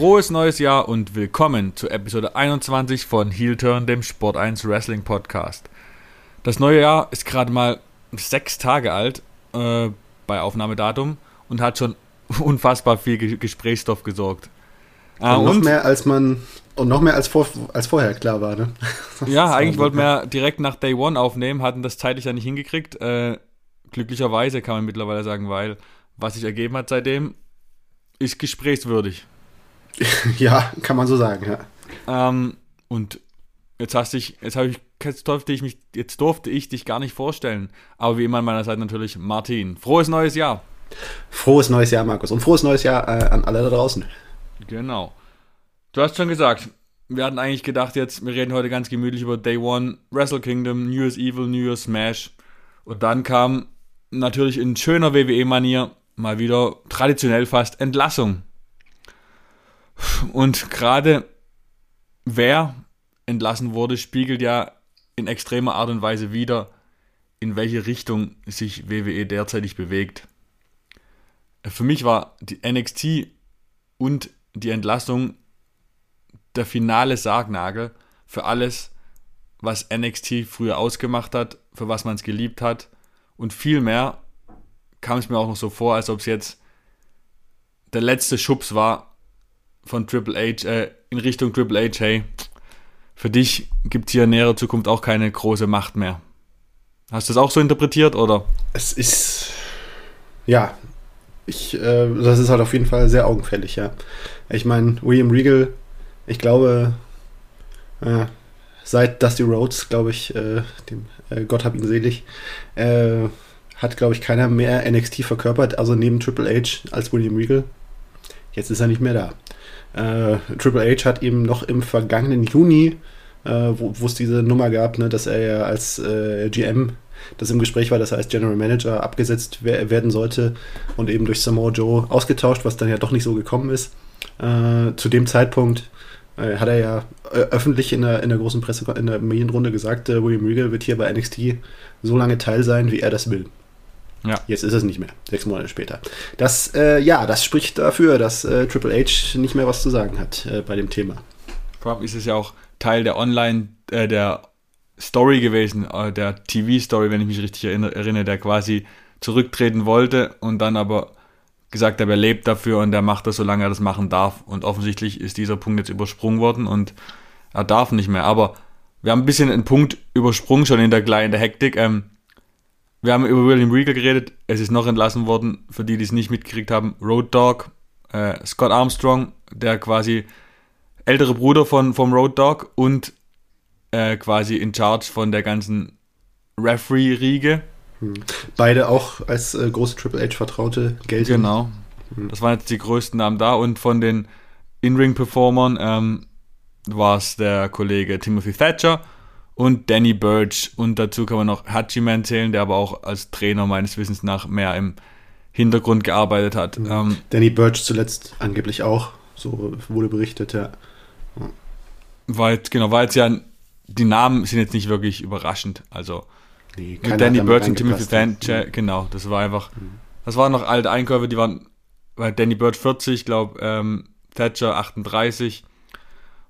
Frohes neues Jahr und willkommen zu Episode 21 von Heel Turn, dem Sport 1 Wrestling Podcast. Das neue Jahr ist gerade mal sechs Tage alt äh, bei Aufnahmedatum und hat schon unfassbar viel Ge Gesprächsstoff gesorgt. Äh, und noch und, mehr als man und noch mehr als, vor, als vorher klar war, ne? ja, eigentlich wollten wir direkt nach Day One aufnehmen, hatten das zeitlich ja nicht hingekriegt. Äh, glücklicherweise kann man mittlerweile sagen, weil was sich ergeben hat seitdem, ist gesprächswürdig. ja, kann man so sagen, ja. Ähm, und jetzt hast dich, jetzt habe ich, jetzt durfte ich mich, jetzt durfte ich dich gar nicht vorstellen. Aber wie immer an meiner Seite natürlich Martin. Frohes neues Jahr. Frohes neues Jahr, Markus. Und frohes neues Jahr äh, an alle da draußen. Genau. Du hast schon gesagt, wir hatten eigentlich gedacht, jetzt, wir reden heute ganz gemütlich über Day One, Wrestle Kingdom, New Year's Evil, New Year's Smash. Und dann kam natürlich in schöner WWE-Manier mal wieder traditionell fast Entlassung. Und gerade wer entlassen wurde, spiegelt ja in extremer Art und Weise wieder, in welche Richtung sich WWE derzeitig bewegt. Für mich war die NXT und die Entlassung der finale Sargnagel für alles, was NXT früher ausgemacht hat, für was man es geliebt hat. Und vielmehr kam es mir auch noch so vor, als ob es jetzt der letzte Schubs war von Triple H äh, in Richtung Triple H. Hey, für dich gibt es hier in näherer Zukunft auch keine große Macht mehr. Hast du das auch so interpretiert oder? Es ist ja, ich, äh, das ist halt auf jeden Fall sehr augenfällig, ja. Ich meine, William Regal, ich glaube, äh, seit Dusty Rhodes, glaube ich, äh, dem äh, Gott hab ihn selig, äh, hat, glaube ich, keiner mehr NXT verkörpert, also neben Triple H als William Regal. Jetzt ist er nicht mehr da. Äh, Triple H hat ihm noch im vergangenen Juni, äh, wo es diese Nummer gab, ne, dass er ja als äh, GM, das im Gespräch war, dass er als General Manager abgesetzt werden sollte und eben durch Samoa Joe ausgetauscht, was dann ja doch nicht so gekommen ist. Äh, zu dem Zeitpunkt äh, hat er ja äh, öffentlich in der, in der großen Presse, in der Medienrunde gesagt, William Regal wird hier bei NXT so lange Teil sein, wie er das will. Ja. Jetzt ist es nicht mehr, sechs Monate später. Das, äh, ja, das spricht dafür, dass äh, Triple H nicht mehr was zu sagen hat äh, bei dem Thema. Vor allem ist es ja auch Teil der Online, äh, der Story gewesen, äh, der TV-Story, wenn ich mich richtig erinnere, erinnere, der quasi zurücktreten wollte und dann aber gesagt hat, er lebt dafür und er macht das, solange er das machen darf. Und offensichtlich ist dieser Punkt jetzt übersprungen worden und er darf nicht mehr. Aber wir haben ein bisschen einen Punkt übersprungen schon in der kleinen Hektik. Ähm, wir haben über William Regal geredet. Es ist noch entlassen worden, für die, die es nicht mitgekriegt haben. Road Dog, äh, Scott Armstrong, der quasi ältere Bruder von, vom Road Dog und äh, quasi in Charge von der ganzen Referee-Riege. Hm. Beide auch als äh, große Triple H-Vertraute gelten. Genau. Hm. Das waren jetzt die größten Namen da. Und von den In-Ring-Performern ähm, war es der Kollege Timothy Thatcher und Danny Birch. Und dazu kann man noch Hachiman zählen, der aber auch als Trainer meines Wissens nach mehr im Hintergrund gearbeitet hat. Mhm. Ähm, Danny Birch zuletzt angeblich auch, so wurde berichtet, ja. ja. War jetzt, genau, war jetzt ja, die Namen sind jetzt nicht wirklich überraschend. Also nee, mit Danny Birch und Timothy Thatcher, mhm. genau, das war einfach, mhm. das waren noch alte Einkäufe, die waren, bei Danny Birch 40, ich glaube, ähm, Thatcher 38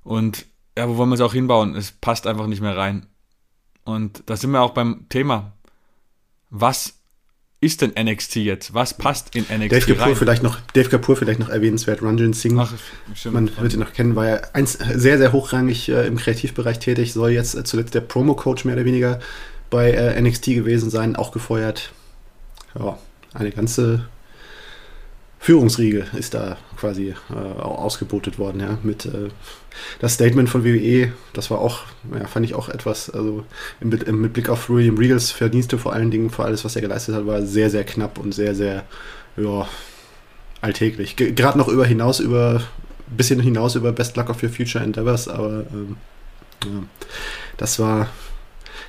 und ja, wo wollen wir es auch hinbauen? Es passt einfach nicht mehr rein. Und da sind wir auch beim Thema. Was ist denn NXT jetzt? Was passt in NXT Dave Kapoor rein? Vielleicht noch, Dave Kapoor vielleicht noch erwähnenswert. Ranjan Singh, Ach, man wird ihn noch kennen, war ja eins, sehr, sehr hochrangig äh, im Kreativbereich tätig, soll jetzt äh, zuletzt der Promo-Coach mehr oder weniger bei äh, NXT gewesen sein, auch gefeuert. Ja, eine ganze Führungsriege ist da quasi äh, ausgebotet worden, ja, mit äh, das Statement von WWE, das war auch, ja, fand ich auch etwas, also im, im, mit Blick auf William Regals Verdienste vor allen Dingen, für alles, was er geleistet hat, war sehr, sehr knapp und sehr, sehr, ja, alltäglich. Gerade noch über hinaus, über, bisschen hinaus über Best Luck of Your Future Endeavors, aber ähm, ja, das war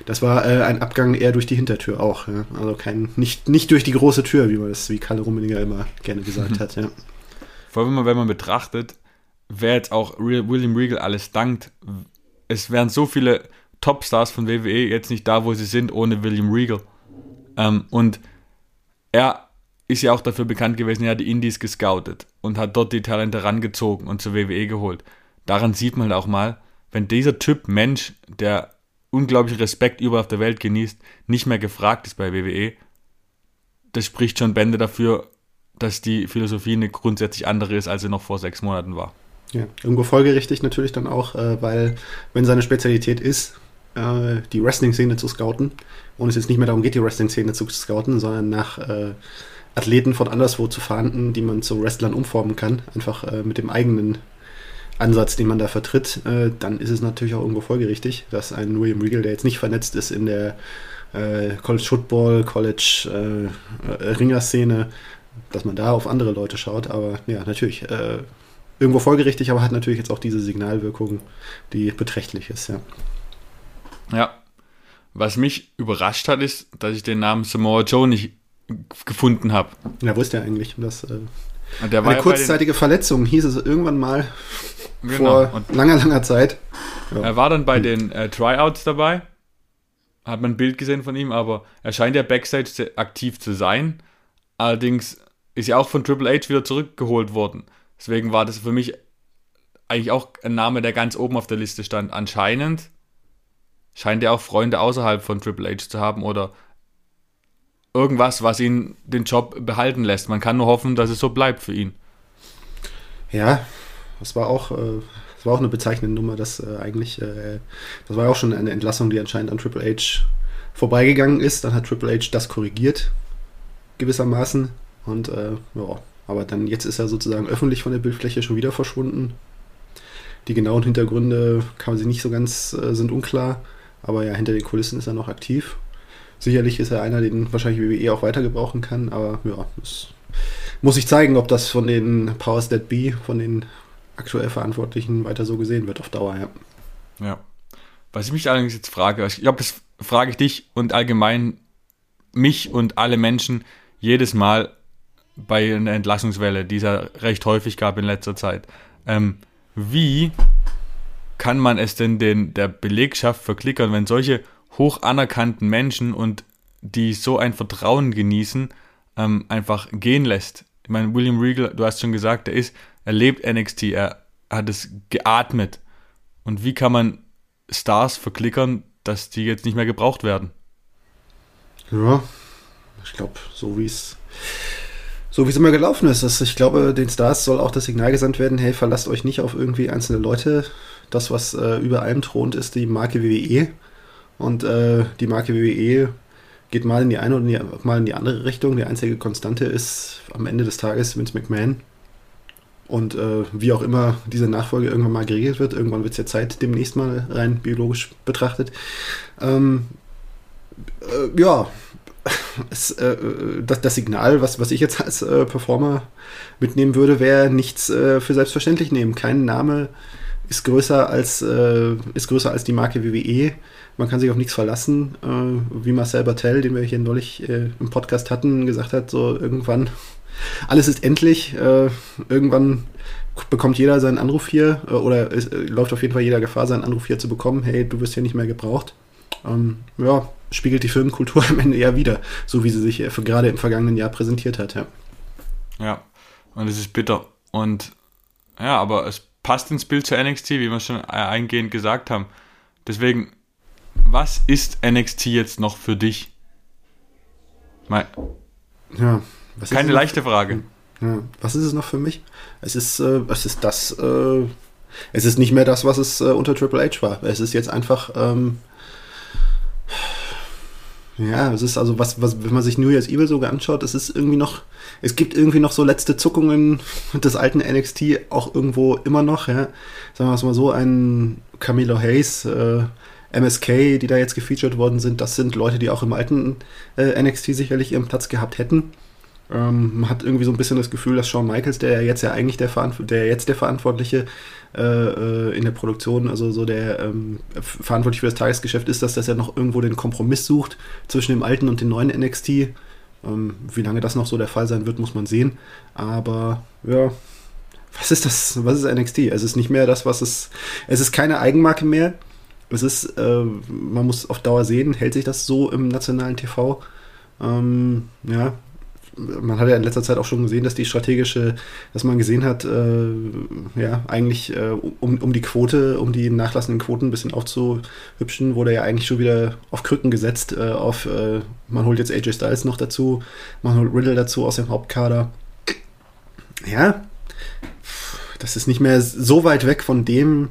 das war äh, ein Abgang eher durch die Hintertür auch. Ja? Also kein, nicht, nicht durch die große Tür, wie man das, wie Kalle Rummeninger immer gerne gesagt hat. Ja. Vor allem, wenn man betrachtet, wer jetzt auch William Regal alles dankt. Es wären so viele Topstars von WWE jetzt nicht da, wo sie sind, ohne William Regal. Ähm, und er ist ja auch dafür bekannt gewesen, er hat die Indies gescoutet und hat dort die Talente rangezogen und zur WWE geholt. Daran sieht man halt auch mal, wenn dieser Typ Mensch, der unglaublichen Respekt überall auf der Welt genießt, nicht mehr gefragt ist bei WWE, das spricht schon Bände dafür, dass die Philosophie eine grundsätzlich andere ist, als sie noch vor sechs Monaten war. Ja, irgendwo folgerichtig natürlich dann auch, äh, weil wenn seine Spezialität ist, äh, die Wrestling-Szene zu scouten und es jetzt nicht mehr darum geht, die Wrestling-Szene zu scouten, sondern nach äh, Athleten von anderswo zu fahnden, die man zu Wrestlern umformen kann, einfach mit dem eigenen Ansatz, den man da vertritt, äh, dann ist es natürlich auch irgendwo folgerichtig, dass ein William Regal, der jetzt nicht vernetzt ist in der äh, College Football, College äh, äh, Ringer-Szene, dass man da auf andere Leute schaut. Aber ja, natürlich äh, irgendwo folgerichtig, aber hat natürlich jetzt auch diese Signalwirkung, die beträchtlich ist, ja. Ja. Was mich überrascht hat, ist, dass ich den Namen Samoa Joe nicht gefunden habe. Ja, wo ist der eigentlich? Das, äh, eine kurzzeitige Verletzung hieß es irgendwann mal genau. vor Und langer, langer Zeit. Ja. Er war dann bei den äh, Tryouts dabei. Hat man ein Bild gesehen von ihm, aber er scheint ja Backstage aktiv zu sein. Allerdings ist ja auch von Triple H wieder zurückgeholt worden. Deswegen war das für mich eigentlich auch ein Name, der ganz oben auf der Liste stand. Anscheinend scheint er auch Freunde außerhalb von Triple H zu haben oder irgendwas, was ihn den Job behalten lässt. Man kann nur hoffen, dass es so bleibt für ihn. Ja, das war auch, äh, das war auch eine bezeichnende Nummer, dass äh, eigentlich, äh, das war ja auch schon eine Entlassung, die anscheinend an Triple H vorbeigegangen ist. Dann hat Triple H das korrigiert, gewissermaßen. Und ja, aber dann jetzt ist er sozusagen öffentlich von der Bildfläche schon wieder verschwunden. Die genauen Hintergründe kann man sich nicht so ganz, sind unklar. Aber ja, hinter den Kulissen ist er noch aktiv. Sicherlich ist er einer, den wahrscheinlich WWE auch weiter gebrauchen kann, aber ja, es muss sich zeigen, ob das von den Powers That Be, von den aktuell Verantwortlichen weiter so gesehen wird auf Dauer, ja. Ja. Was ich mich allerdings jetzt frage, ich glaube, das frage ich dich und allgemein mich und alle Menschen jedes Mal bei einer Entlassungswelle, die es ja recht häufig gab in letzter Zeit. Ähm, wie kann man es denn den, der Belegschaft verklickern, wenn solche hoch anerkannten Menschen und die so ein Vertrauen genießen, ähm, einfach gehen lässt. Ich meine, William Regal, du hast schon gesagt, er ist, er lebt NXT, er hat es geatmet. Und wie kann man Stars verklickern, dass die jetzt nicht mehr gebraucht werden? Ja, ich glaube, so wie es so wie es immer gelaufen ist. Das, ich glaube, den Stars soll auch das Signal gesandt werden, hey, verlasst euch nicht auf irgendwie einzelne Leute. Das, was äh, über allem thront, ist die Marke WWE. Und äh, die Marke WWE geht mal in die eine oder mal in die andere Richtung. Die einzige Konstante ist am Ende des Tages Vince McMahon. Und äh, wie auch immer diese Nachfolge irgendwann mal geregelt wird, irgendwann wird es ja Zeit demnächst mal rein biologisch betrachtet. Ähm, äh, ja, es, äh, das, das, Signal, was, was ich jetzt als äh, Performer mitnehmen würde, wäre nichts äh, für selbstverständlich nehmen. Kein Name ist größer als, äh, ist größer als die Marke WWE. Man kann sich auf nichts verlassen. Äh, wie Marcel Bartel, den wir hier neulich äh, im Podcast hatten, gesagt hat, so irgendwann, alles ist endlich. Äh, irgendwann bekommt jeder seinen Anruf hier äh, oder es, äh, läuft auf jeden Fall jeder Gefahr, seinen Anruf hier zu bekommen. Hey, du wirst hier nicht mehr gebraucht. Ähm, ja, spiegelt die Filmkultur am Ende eher wieder, so wie sie sich gerade im vergangenen Jahr präsentiert hat. Ja, ja und es ist bitter. Und ja, aber es passt ins Bild zur NXT, wie wir schon eingehend gesagt haben. Deswegen, was ist NXT jetzt noch für dich? Mal, ja, keine leichte Frage. Ja, was ist es noch für mich? Es ist, äh, es ist das, äh, es ist nicht mehr das, was es äh, unter Triple H war. Es ist jetzt einfach, ähm, ja, es ist also was, was, wenn man sich New Year's Evil sogar anschaut, es ist irgendwie noch, es gibt irgendwie noch so letzte Zuckungen des alten NXT auch irgendwo immer noch, ja. Sagen wir es mal so, ein Camilo Hayes, äh, MSK, die da jetzt gefeatured worden sind, das sind Leute, die auch im alten äh, NXT sicherlich ihren Platz gehabt hätten. Ähm, man hat irgendwie so ein bisschen das Gefühl, dass Shawn Michaels, der jetzt ja eigentlich der, Verantw der jetzt der Verantwortliche äh, äh, in der Produktion, also so der ähm, verantwortlich für das Tagesgeschäft ist, dass das ja noch irgendwo den Kompromiss sucht zwischen dem alten und dem neuen NXT. Ähm, wie lange das noch so der Fall sein wird, muss man sehen. Aber ja, was ist das? Was ist NXT? Es ist nicht mehr das, was es. Es ist keine Eigenmarke mehr. Es ist, äh, man muss auf Dauer sehen, hält sich das so im nationalen TV. Ähm, ja, man hat ja in letzter Zeit auch schon gesehen, dass die strategische, dass man gesehen hat, äh, ja, eigentlich äh, um, um die Quote, um die nachlassenden Quoten ein bisschen aufzuhübschen, wurde ja eigentlich schon wieder auf Krücken gesetzt, äh, auf, äh, man holt jetzt AJ Styles noch dazu, man holt Riddle dazu aus dem Hauptkader. Ja, das ist nicht mehr so weit weg von dem,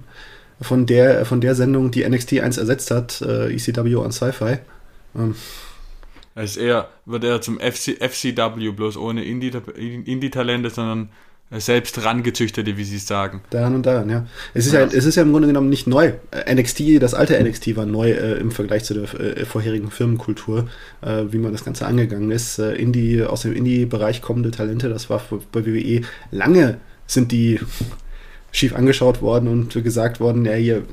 von der, von der Sendung, die NXT 1 ersetzt hat, äh, ECW on Sci-Fi. Ähm, es ist eher, wird er zum FC, FCW, bloß ohne Indie-Talente, sondern selbst rangezüchtete, wie sie es sagen. Daran und daran, ja. Es ist ja. ja, es ist ja im Grunde genommen nicht neu. NXT, das alte NXT war neu äh, im Vergleich zu der äh, vorherigen Firmenkultur, äh, wie man das Ganze angegangen ist. Äh, Indie, aus dem Indie-Bereich kommende Talente, das war bei WWE lange sind die schief angeschaut worden und gesagt worden, ja, hier,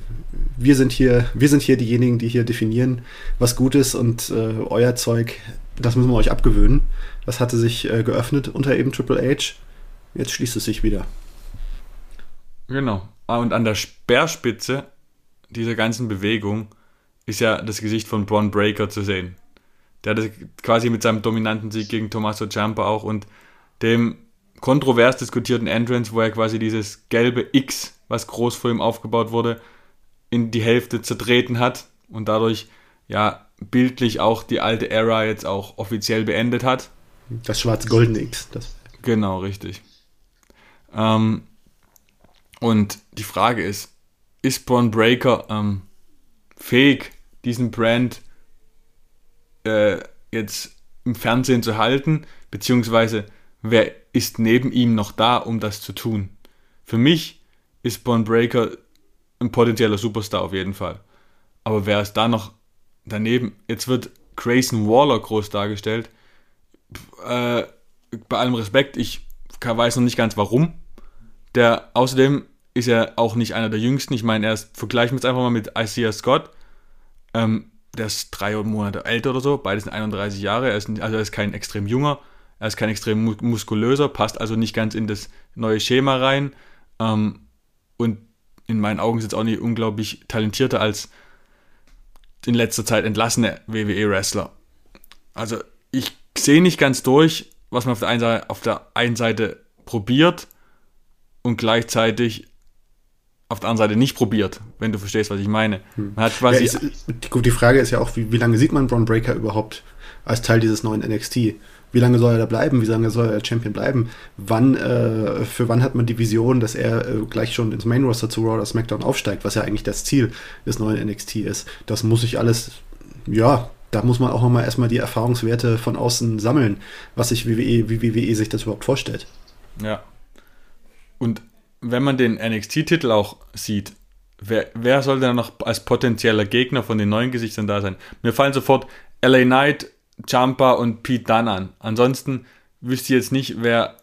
wir sind hier, wir sind hier diejenigen, die hier definieren, was gut ist und äh, euer Zeug, das müssen wir euch abgewöhnen. Das hatte sich äh, geöffnet unter eben Triple H. Jetzt schließt es sich wieder. Genau. Ah, und an der Speerspitze dieser ganzen Bewegung ist ja das Gesicht von Braun Breaker zu sehen. Der hat quasi mit seinem dominanten Sieg gegen Tommaso Ciampa auch und dem kontrovers diskutierten Entrance, wo er quasi dieses gelbe X, was groß vor ihm aufgebaut wurde, in die Hälfte zertreten hat und dadurch ja bildlich auch die alte Era jetzt auch offiziell beendet hat. Das schwarz-goldene X. Das. Genau, richtig. Ähm, und die Frage ist, ist Braun Breaker ähm, fähig, diesen Brand äh, jetzt im Fernsehen zu halten, beziehungsweise wer ist neben ihm noch da, um das zu tun? Für mich ist Braun Breaker ein potenzieller Superstar auf jeden Fall. Aber wer ist da noch daneben? Jetzt wird Grayson Waller groß dargestellt. Äh, bei allem Respekt, ich weiß noch nicht ganz warum. Der außerdem ist er auch nicht einer der jüngsten. Ich meine, er ist, vergleichen wir es einfach mal mit Isaiah Scott. Ähm, der ist drei Monate älter oder so, beide sind 31 Jahre, er ist, also er ist kein extrem junger, er ist kein extrem muskulöser, passt also nicht ganz in das neue Schema rein. Ähm, und in meinen Augen ist jetzt auch nicht unglaublich talentierter als in letzter Zeit entlassene WWE-Wrestler. Also ich sehe nicht ganz durch, was man auf der, einen Seite, auf der einen Seite probiert und gleichzeitig auf der anderen Seite nicht probiert, wenn du verstehst, was ich meine. Hm. Man hat quasi ja, ist, gut, die Frage ist ja auch, wie, wie lange sieht man Braun Breaker überhaupt als Teil dieses neuen NXT? Wie lange soll er da bleiben? Wie lange soll er Champion bleiben? Wann, äh, für wann hat man die Vision, dass er äh, gleich schon ins Main Roster zu Raw oder SmackDown aufsteigt, was ja eigentlich das Ziel des neuen NXT ist? Das muss ich alles, ja, da muss man auch nochmal erstmal die Erfahrungswerte von außen sammeln, was sich WWE, wie WWE sich das überhaupt vorstellt. Ja. Und wenn man den NXT-Titel auch sieht, wer, wer soll da noch als potenzieller Gegner von den neuen Gesichtern da sein? Mir fallen sofort LA Knight, Jumper und Pete Dunne an. Ansonsten wüsste ich jetzt nicht, wer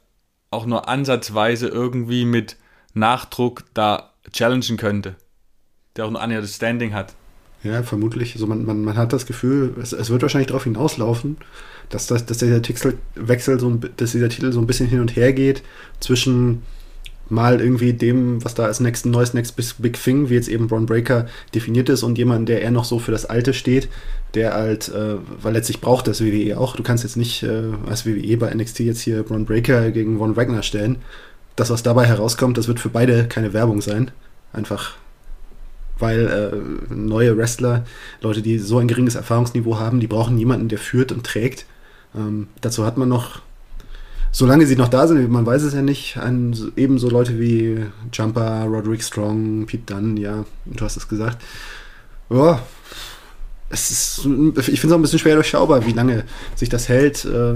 auch nur ansatzweise irgendwie mit Nachdruck da challengen könnte. Der auch nur annähernd Standing hat. Ja, vermutlich. Also man, man, man hat das Gefühl, es, es wird wahrscheinlich darauf hinauslaufen, dass, das, dass dieser Titelwechsel so dass dieser Titel so ein bisschen hin und her geht zwischen mal irgendwie dem, was da als next, neues Next Big Thing, wie jetzt eben Braun Breaker definiert ist und jemand, der eher noch so für das Alte steht, der halt, äh, weil letztlich braucht das WWE auch. Du kannst jetzt nicht äh, als WWE bei NXT jetzt hier Braun Breaker gegen Von Wagner stellen. Das, was dabei herauskommt, das wird für beide keine Werbung sein. Einfach weil äh, neue Wrestler, Leute, die so ein geringes Erfahrungsniveau haben, die brauchen jemanden, der führt und trägt. Ähm, dazu hat man noch solange sie noch da sind, man weiß es ja nicht, ein, ebenso Leute wie Jumper, Roderick Strong, Pete Dunn, ja, du hast es gesagt. Ja, es ist, ich finde es auch ein bisschen schwer durchschaubar, wie lange sich das hält. Äh,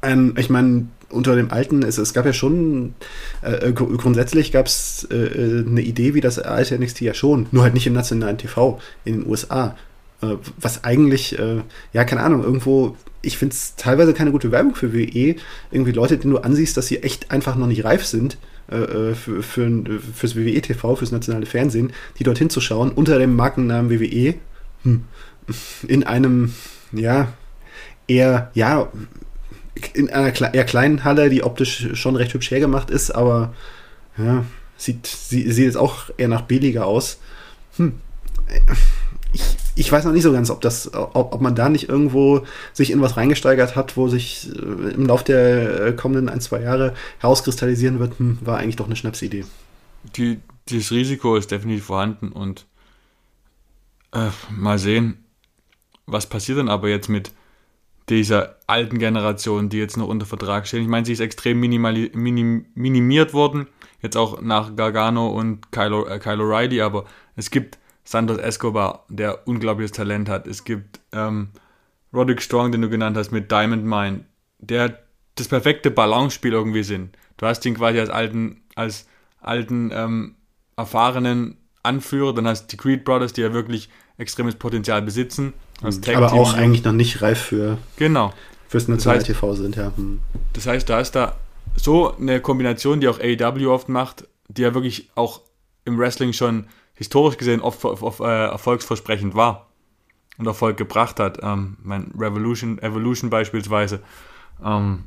ein, ich meine, unter dem alten, es, es gab ja schon, äh, grundsätzlich gab es äh, eine Idee, wie das alte NXT ja schon, nur halt nicht im nationalen TV in den USA. Äh, was eigentlich, äh, ja, keine Ahnung, irgendwo ich finde es teilweise keine gute Werbung für WWE. Irgendwie Leute, denen du ansiehst, dass sie echt einfach noch nicht reif sind äh, für, für, fürs WWE-TV, fürs nationale Fernsehen, die dorthin zu schauen, unter dem Markennamen WWE, hm, in einem, ja, eher, ja, in einer eher kleinen Halle, die optisch schon recht hübsch hergemacht ist, aber ja, sieht, sieht, sieht jetzt auch eher nach billiger aus. Hm. Ich, ich weiß noch nicht so ganz, ob das, ob, ob man da nicht irgendwo sich in was reingesteigert hat, wo sich äh, im Laufe der äh, kommenden ein, zwei Jahre herauskristallisieren wird, hm, war eigentlich doch eine Schnapsidee. Die, dieses Risiko ist definitiv vorhanden und äh, mal sehen, was passiert denn aber jetzt mit dieser alten Generation, die jetzt noch unter Vertrag stehen. Ich meine, sie ist extrem minim, minimiert worden, jetzt auch nach Gargano und Kyle, äh, Kyle O'Reilly, aber es gibt Santos Escobar, der unglaubliches Talent hat. Es gibt ähm, Roderick Strong, den du genannt hast, mit Diamond Mine, der das perfekte Balance-Spiel irgendwie sind. Du hast ihn quasi als alten, als alten, ähm, erfahrenen Anführer, dann hast du die Creed Brothers, die ja wirklich extremes Potenzial besitzen. Aber auch eigentlich noch nicht reif für genau. fürs National TV sind, ja. Hm. Das heißt, da ist da so eine Kombination, die auch AEW oft macht, die ja wirklich auch im Wrestling schon historisch gesehen oft, oft, oft äh, erfolgsversprechend war und Erfolg gebracht hat. Ähm, mein Revolution, Evolution beispielsweise. Ähm,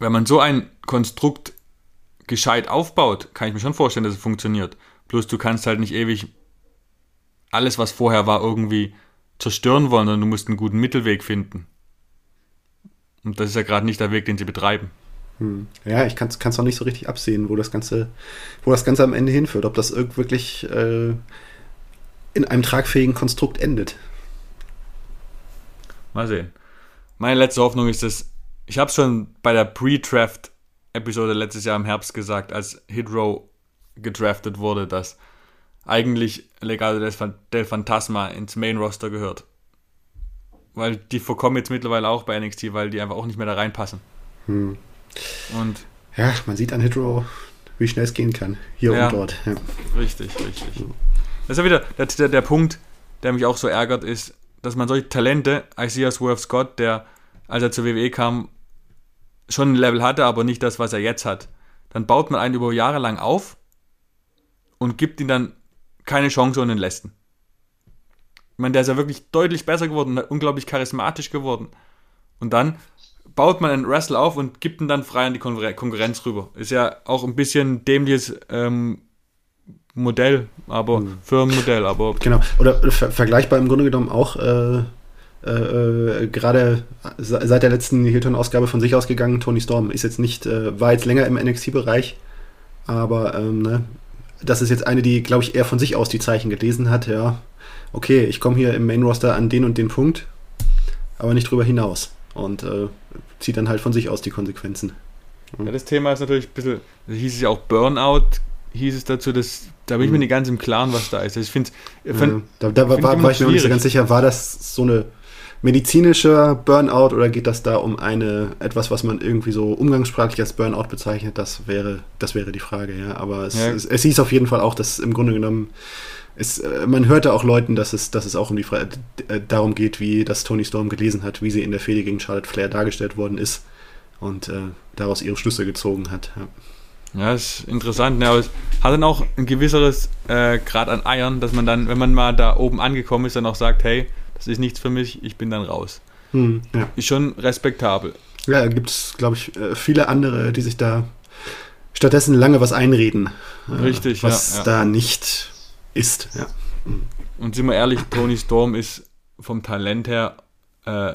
wenn man so ein Konstrukt gescheit aufbaut, kann ich mir schon vorstellen, dass es funktioniert. Bloß du kannst halt nicht ewig alles, was vorher war, irgendwie zerstören wollen, sondern du musst einen guten Mittelweg finden. Und das ist ja gerade nicht der Weg, den sie betreiben. Hm. Ja, ich kann es auch nicht so richtig absehen, wo das Ganze, wo das Ganze am Ende hinführt. Ob das wirklich äh, in einem tragfähigen Konstrukt endet. Mal sehen. Meine letzte Hoffnung ist, dass ich habe es schon bei der Pre-Draft-Episode letztes Jahr im Herbst gesagt, als Hidro gedraftet wurde, dass eigentlich Legado del Fantasma ins Main-Roster gehört. Weil die verkommen jetzt mittlerweile auch bei NXT, weil die einfach auch nicht mehr da reinpassen. Hm. Und ja, man sieht an Hitro, wie schnell es gehen kann. Hier ja, und dort. Ja. Richtig, richtig. Das ist ja wieder der, der, der Punkt, der mich auch so ärgert, ist, dass man solche Talente, Isaiah Swerve Scott, der, als er zur WWE kam, schon ein Level hatte, aber nicht das, was er jetzt hat. Dann baut man einen über Jahre lang auf und gibt ihm dann keine Chance und entlässt ihn. Ich meine, der ist ja wirklich deutlich besser geworden, unglaublich charismatisch geworden. Und dann baut man einen Wrestle auf und gibt ihn dann frei an die Konkurrenz rüber. Ist ja auch ein bisschen dämliches ähm, Modell, aber mhm. Firmenmodell, aber. Genau. Oder ver vergleichbar im Grunde genommen auch äh, äh, äh gerade seit der letzten Hilton-Ausgabe von sich ausgegangen, Tony Storm ist jetzt nicht, äh, war jetzt länger im NXT-Bereich, aber ähm, ne, das ist jetzt eine, die, glaube ich, eher von sich aus die Zeichen gelesen hat, ja. Okay, ich komme hier im Main-Roster an den und den Punkt, aber nicht drüber hinaus und äh, zieht dann halt von sich aus die Konsequenzen. Ja, das Thema ist natürlich ein bisschen, hieß es ja auch Burnout, hieß es dazu, dass, da bin ich mir mhm. nicht ganz im Klaren, was da ist. Also ich finde ja, Da, da war, war ich mir nicht so ganz sicher, war das so eine medizinische Burnout oder geht das da um eine, etwas, was man irgendwie so umgangssprachlich als Burnout bezeichnet? Das wäre, das wäre die Frage, ja. Aber es, ja. es, es hieß auf jeden Fall auch, dass im Grunde genommen es, äh, man hörte auch Leuten, dass es, dass es auch um die Frage, äh, darum geht, wie das Tony Storm gelesen hat, wie sie in der Fehde gegen Charlotte Flair dargestellt worden ist und äh, daraus ihre Schlüsse gezogen hat. Ja, ja ist interessant. Ja, aber es hat dann auch ein gewisseres äh, Grad an Eiern, dass man dann, wenn man mal da oben angekommen ist, dann auch sagt, hey, das ist nichts für mich, ich bin dann raus. Hm, ja. Ist schon respektabel. Ja, da gibt es, glaube ich, äh, viele andere, die sich da stattdessen lange was einreden. Richtig, was ja, ja. da nicht ist, ja. Und sind wir ehrlich, Tony Storm ist vom Talent her äh,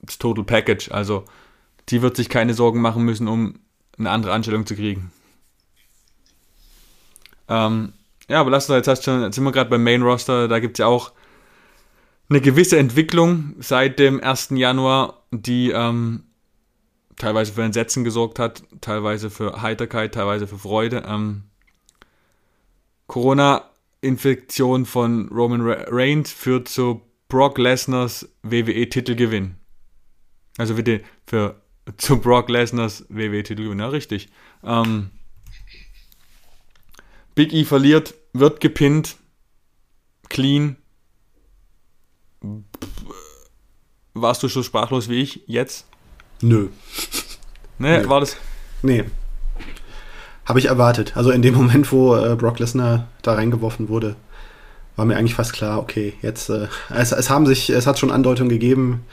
das Total Package. Also die wird sich keine Sorgen machen müssen, um eine andere Anstellung zu kriegen. Ähm, ja, aber lass uns jetzt hast schon, jetzt sind wir gerade beim Main Roster, da gibt es ja auch eine gewisse Entwicklung seit dem 1. Januar, die ähm, teilweise für Entsetzen gesorgt hat, teilweise für Heiterkeit, teilweise für Freude. Ähm, Corona Infektion von Roman Reigns führt zu Brock Lesners WWE-Titelgewinn. Also den, für zu Brock Lesners WWE-Titelgewinn, ja richtig. Ähm, Big E verliert, wird gepinnt, clean. Warst du schon sprachlos wie ich jetzt? Nö. Ne, Nö. war das? Nee. Habe ich erwartet. Also in dem Moment, wo äh, Brock Lesnar da reingeworfen wurde, war mir eigentlich fast klar, okay, jetzt, äh, es, es haben sich, es hat schon Andeutungen gegeben,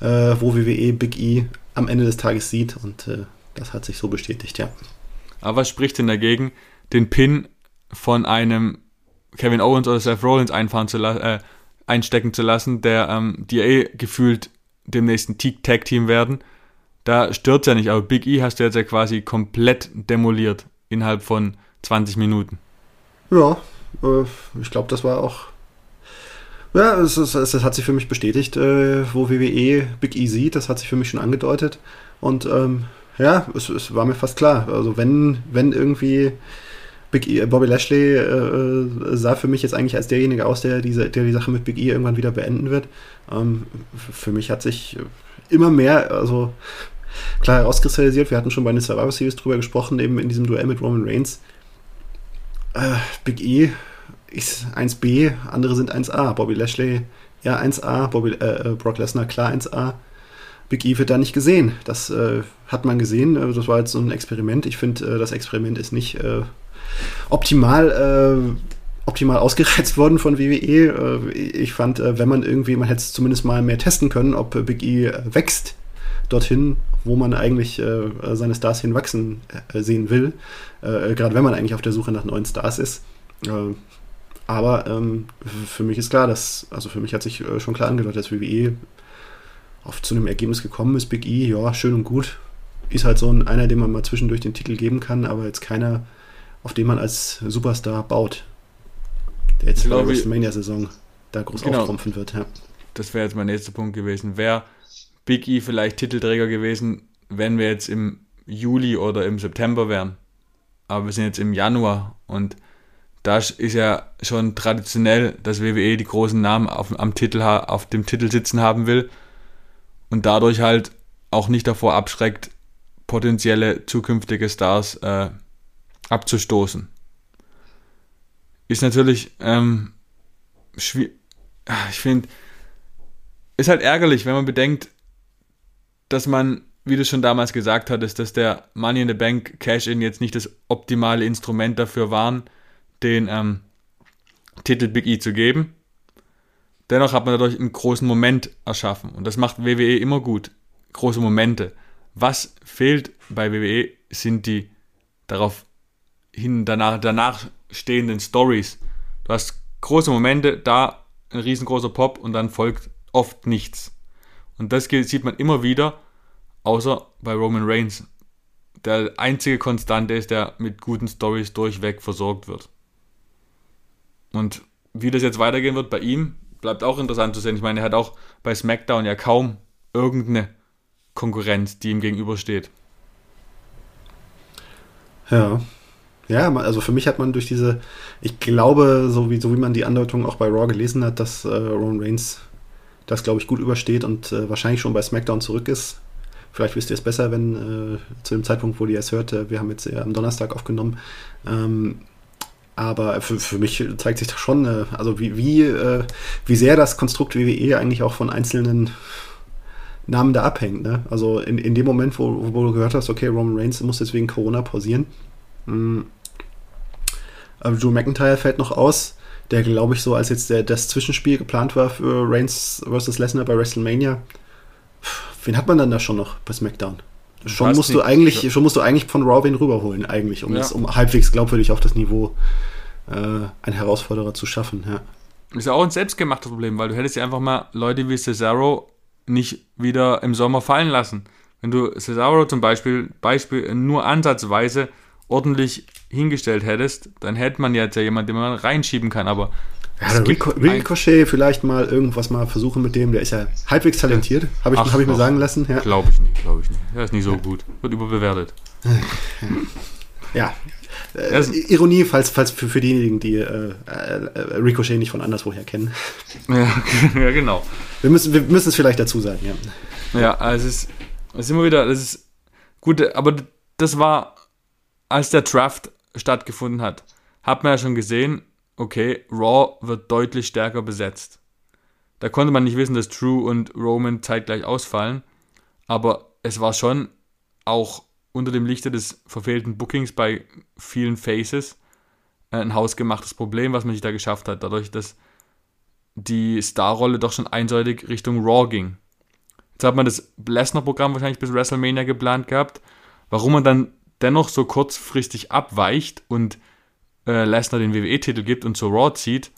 äh, wo WWE Big E am Ende des Tages sieht und äh, das hat sich so bestätigt, ja. Aber was spricht denn dagegen, den Pin von einem Kevin Owens oder Seth Rollins einfahren zu äh, einstecken zu lassen, der ähm, die eh gefühlt dem nächsten Tag-Team werden. Da stört ja nicht, aber Big E hast du jetzt ja quasi komplett demoliert innerhalb von 20 Minuten. Ja, äh, ich glaube, das war auch. Ja, es, es, es, hat sich für mich bestätigt, äh, wo WWE Big E sieht. Das hat sich für mich schon angedeutet. Und ähm, ja, es, es, war mir fast klar. Also wenn, wenn irgendwie Big E, Bobby Lashley äh, sah für mich jetzt eigentlich als derjenige aus, der diese, der die Sache mit Big E irgendwann wieder beenden wird. Ähm, für mich hat sich immer mehr, also klar herauskristallisiert. Wir hatten schon bei den Survivor Series drüber gesprochen, eben in diesem Duell mit Roman Reigns. Äh, Big E ist 1B, andere sind 1A. Bobby Lashley ja 1A, Bobby, äh, äh, Brock Lesnar klar 1A. Big E wird da nicht gesehen. Das äh, hat man gesehen. Äh, das war jetzt so ein Experiment. Ich finde, äh, das Experiment ist nicht optimal, optimal ausgereizt worden von WWE. ich fand, wenn man irgendwie, man hätte es zumindest mal mehr testen können, ob Big E wächst dorthin, wo man eigentlich seine Stars hinwachsen sehen will. Gerade wenn man eigentlich auf der Suche nach neuen Stars ist. aber ähm, für mich ist klar, dass, also für mich hat sich schon klar angedeutet, dass WWE auf zu einem Ergebnis gekommen ist. Big E, ja, schön und gut. Ist halt so ein, einer, dem man mal zwischendurch den Titel geben kann, aber jetzt keiner, auf den man als Superstar baut. Der jetzt in der WrestleMania-Saison da groß genau. auftrumpfen wird. Ja. Das wäre jetzt mein nächster Punkt gewesen. Wäre Big E vielleicht Titelträger gewesen, wenn wir jetzt im Juli oder im September wären. Aber wir sind jetzt im Januar und da ist ja schon traditionell, dass WWE die großen Namen auf, am Titel, auf dem Titel sitzen haben will und dadurch halt auch nicht davor abschreckt, potenzielle zukünftige Stars äh, abzustoßen. Ist natürlich ähm, schwierig. Ich finde, ist halt ärgerlich, wenn man bedenkt, dass man, wie du schon damals gesagt hattest, dass der Money in the Bank Cash-In jetzt nicht das optimale Instrument dafür waren, den ähm, Titel Big E zu geben. Dennoch hat man dadurch einen großen Moment erschaffen. Und das macht WWE immer gut. Große Momente. Was fehlt bei WWE sind die darauf hin danach, danach stehenden Stories. Du hast große Momente, da ein riesengroßer Pop und dann folgt oft nichts. Und das sieht man immer wieder, außer bei Roman Reigns. Der einzige Konstante ist, der mit guten Stories durchweg versorgt wird. Und wie das jetzt weitergehen wird bei ihm, bleibt auch interessant zu sehen. Ich meine, er hat auch bei SmackDown ja kaum irgendeine Konkurrenz, die ihm gegenübersteht. Ja. Ja, also für mich hat man durch diese, ich glaube, so wie, so wie man die Andeutung auch bei Raw gelesen hat, dass äh, Roman Reigns das, glaube ich, gut übersteht und äh, wahrscheinlich schon bei SmackDown zurück ist. Vielleicht wisst ihr es besser, wenn äh, zu dem Zeitpunkt, wo ihr es hört, äh, wir haben jetzt am Donnerstag aufgenommen, ähm, aber für, für mich zeigt sich das schon, äh, also wie, wie, äh, wie sehr das Konstrukt WWE eigentlich auch von einzelnen Namen da abhängt. Ne? Also in, in dem Moment, wo, wo du gehört hast, okay, Roman Reigns muss jetzt wegen Corona pausieren. Mhm. Aber Drew McIntyre fällt noch aus, der glaube ich so, als jetzt der, das Zwischenspiel geplant war für Reigns vs. Lesnar bei WrestleMania. Wen hat man dann da schon noch bei SmackDown? Schon musst, du eigentlich, schon musst du eigentlich von Raw wen rüberholen, eigentlich, um, ja. das, um halbwegs glaubwürdig auf das Niveau äh, einen Herausforderer zu schaffen. Ja. Ist ja auch ein selbstgemachtes Problem, weil du hättest ja einfach mal Leute wie Cesaro nicht wieder im Sommer fallen lassen. Wenn du Cesaro zum Beispiel, Beispiel nur ansatzweise ordentlich hingestellt hättest, dann hätte man jetzt ja jemanden, den man reinschieben kann, aber ja, der Rico Ricochet vielleicht mal irgendwas mal versuchen mit dem, der ist ja halbwegs talentiert, habe ich, hab ich mir sagen lassen. Ja. Glaube ich nicht, glaube ich nicht. Er ist nicht so gut, wird überbewertet. Ja, äh, Ironie, falls, falls für, für diejenigen, die äh, äh, Ricochet nicht von anderswoher kennen. Ja, ja, genau. Wir müssen, wir müssen es vielleicht dazu sagen, ja. Ja, also es ist, es ist immer wieder, das ist gut, aber das war, als der Draft stattgefunden hat, hat man ja schon gesehen, okay, Raw wird deutlich stärker besetzt. Da konnte man nicht wissen, dass Drew und Roman zeitgleich ausfallen, aber es war schon auch unter dem Lichte des verfehlten Bookings bei vielen Faces äh, ein hausgemachtes Problem, was man sich da geschafft hat, dadurch, dass die Starrolle doch schon eindeutig Richtung Raw ging. Jetzt hat man das Lesnar-Programm wahrscheinlich bis WrestleMania geplant gehabt. Warum man dann dennoch so kurzfristig abweicht und äh, Lesnar den WWE-Titel gibt und so Raw zieht,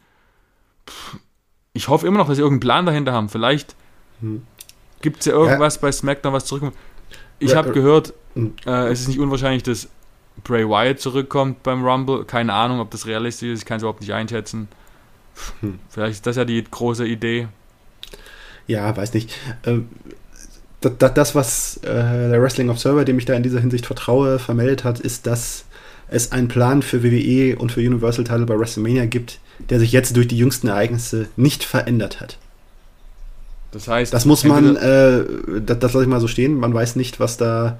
ich hoffe immer noch, dass sie irgendeinen Plan dahinter haben. Vielleicht hm. gibt es ja irgendwas ja. bei SmackDown, was zurückkommt. Ich habe gehört, hm. äh, es ist nicht unwahrscheinlich, dass Bray Wyatt zurückkommt beim Rumble. Keine Ahnung, ob das realistisch ist. Ich kann es überhaupt nicht einschätzen. Hm. Vielleicht ist das ja die große Idee. Ja, weiß nicht. Ähm, das, was äh, der Wrestling Observer, dem ich da in dieser Hinsicht vertraue, vermeldet hat, ist, dass es einen Plan für WWE und für Universal Title bei WrestleMania gibt, der sich jetzt durch die jüngsten Ereignisse nicht verändert hat. Das heißt, das muss man, äh, das, das lasse ich mal so stehen. Man weiß nicht, was da.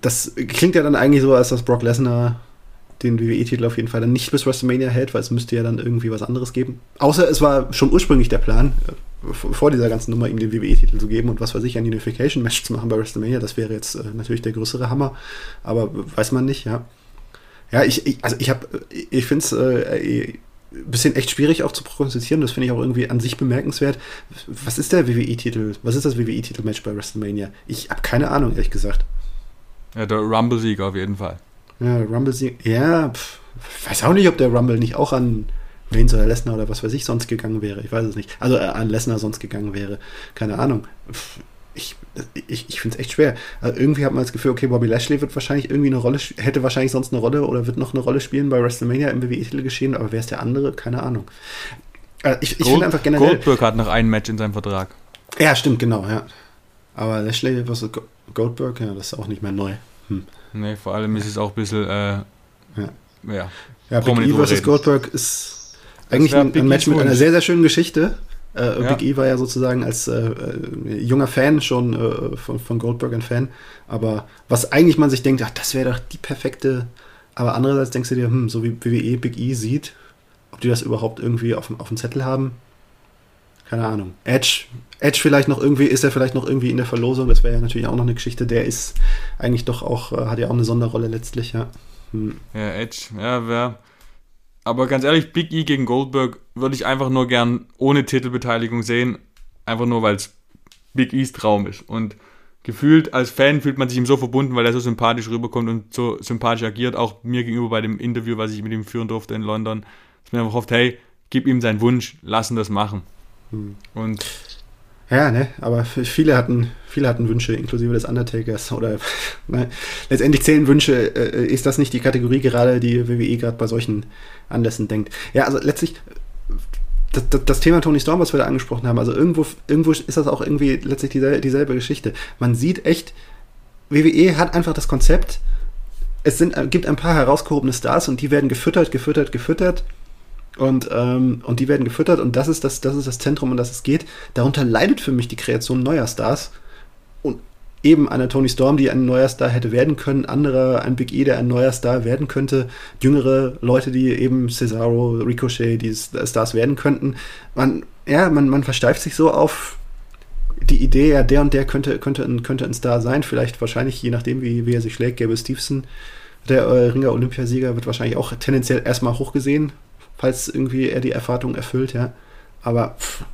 Das klingt ja dann eigentlich so, als dass Brock Lesnar den WWE-Titel auf jeden Fall dann nicht bis WrestleMania hält, weil es müsste ja dann irgendwie was anderes geben. Außer es war schon ursprünglich der Plan, vor dieser ganzen Nummer ihm den WWE-Titel zu geben und was weiß ich, ein Unification-Match zu machen bei WrestleMania. Das wäre jetzt äh, natürlich der größere Hammer, aber weiß man nicht, ja. Ja, ich, ich also ich habe, ich finde es äh, ein bisschen echt schwierig auch zu prognostizieren. Das finde ich auch irgendwie an sich bemerkenswert. Was ist der WWE-Titel? Was ist das WWE-Titel-Match bei WrestleMania? Ich habe keine Ahnung, ehrlich gesagt. Ja, der Rumble-Sieg auf jeden Fall. Ja, Rumble-Sieg. Ja, pff, weiß auch nicht, ob der Rumble nicht auch an Reigns oder Lesnar oder was weiß ich sonst gegangen wäre. Ich weiß es nicht. Also äh, an Lesnar sonst gegangen wäre. Keine Ahnung. Ich, ich, ich finde es echt schwer. Also irgendwie hat man das Gefühl, okay, Bobby Lashley wird wahrscheinlich irgendwie eine Rolle, hätte wahrscheinlich sonst eine Rolle oder wird noch eine Rolle spielen bei WrestleMania im WWE-Titel geschehen, aber wer ist der andere? Keine Ahnung. Also ich, ich finde einfach generell. Goldberg hat noch ein Match in seinem Vertrag. Ja, stimmt, genau, ja. Aber Lashley versus Goldberg, ja, das ist auch nicht mehr neu. Hm. Nee, vor allem ist es auch ein bisschen, äh, ja. Ja, ja Big E versus Goldberg ist eigentlich ein, ein Match mit einer sehr, sehr schönen Geschichte. Äh, ja. Big E war ja sozusagen als äh, äh, junger Fan schon äh, von, von Goldberg ein Fan. Aber was eigentlich man sich denkt, ach, das wäre doch die perfekte. Aber andererseits denkst du dir, hm, so wie WWE Big E sieht, ob die das überhaupt irgendwie auf, auf dem Zettel haben, keine Ahnung. Edge, Edge vielleicht noch irgendwie, ist er vielleicht noch irgendwie in der Verlosung, das wäre ja natürlich auch noch eine Geschichte, der ist eigentlich doch auch, äh, hat ja auch eine Sonderrolle letztlich, ja. Hm. Ja, Edge, ja, wer, aber ganz ehrlich, Big E gegen Goldberg würde ich einfach nur gern ohne Titelbeteiligung sehen. Einfach nur, weil es Big E's Traum ist. Und gefühlt als Fan fühlt man sich ihm so verbunden, weil er so sympathisch rüberkommt und so sympathisch agiert. Auch mir gegenüber bei dem Interview, was ich mit ihm führen durfte in London. Dass mir einfach hofft, hey, gib ihm seinen Wunsch, lass ihn das machen. Hm. Und ja, ne, aber viele hatten, viele hatten Wünsche, inklusive des Undertakers. Oder ne, letztendlich zählen Wünsche, äh, ist das nicht die Kategorie gerade, die WWE gerade bei solchen Anlässen denkt. Ja, also letztlich, das, das, das, Thema Tony Storm, was wir da angesprochen haben, also irgendwo, irgendwo ist das auch irgendwie letztlich dieselbe, dieselbe Geschichte. Man sieht echt, WWE hat einfach das Konzept, es sind, gibt ein paar herausgehobene Stars und die werden gefüttert, gefüttert, gefüttert und, ähm, und die werden gefüttert und das ist das, das ist das Zentrum, um das es geht. Darunter leidet für mich die Kreation neuer Stars. Und eben eine Tony Storm, die ein neuer Star hätte werden können, andere, ein Big E, der ein neuer Star werden könnte, jüngere Leute, die eben Cesaro, Ricochet, die Stars werden könnten. Man, ja, man, man versteift sich so auf die Idee, ja, der und der könnte, könnte, ein, könnte ein Star sein, vielleicht wahrscheinlich, je nachdem, wie, wie er sich schlägt, Gable Stevenson, der äh, Ringer Olympiasieger, wird wahrscheinlich auch tendenziell erstmal hochgesehen, falls irgendwie er die Erwartung erfüllt, ja. Aber pff.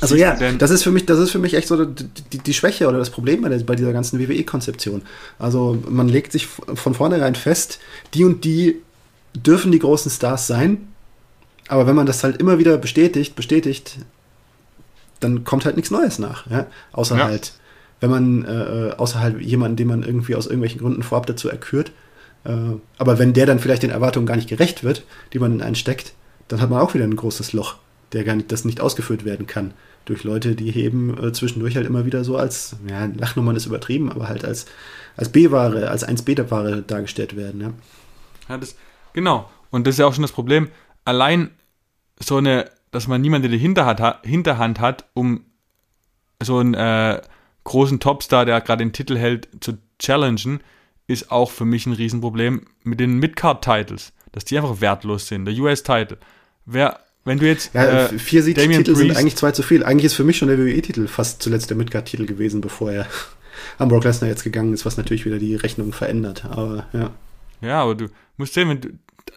also ja, das ist für mich, das ist für mich echt so die, die, die Schwäche oder das Problem bei, der, bei dieser ganzen WWE-Konzeption. Also man legt sich von vornherein fest, die und die dürfen die großen Stars sein, aber wenn man das halt immer wieder bestätigt, bestätigt, dann kommt halt nichts Neues nach, ja? Außer ja. halt, wenn man, äh, außer halt jemanden, den man irgendwie aus irgendwelchen Gründen vorab dazu erkürt, äh, aber wenn der dann vielleicht den Erwartungen gar nicht gerecht wird, die man in einen steckt, dann hat man auch wieder ein großes Loch, der gar nicht, das nicht ausgeführt werden kann. Durch Leute, die eben äh, zwischendurch halt immer wieder so als, ja, Lachnummern ist übertrieben, aber halt als, als B-Ware, als 1-Beta-Ware dargestellt werden. Ja. ja, das, genau. Und das ist ja auch schon das Problem. Allein so eine, dass man niemanden in der Hinterhand, Hinterhand hat, um so einen äh, großen Topstar, der gerade den Titel hält, zu challengen, ist auch für mich ein Riesenproblem mit den Midcard-Titles, dass die einfach wertlos sind. Der US-Title. Wer, wenn du jetzt. Ja, äh, vier Sieg-Titel sind eigentlich zwei zu viel. Eigentlich ist für mich schon der WWE-Titel fast zuletzt der Midcard-Titel gewesen, bevor er am Brock Lesnar jetzt gegangen ist, was natürlich wieder die Rechnung verändert. Aber ja. Ja, aber du musst sehen, wenn du,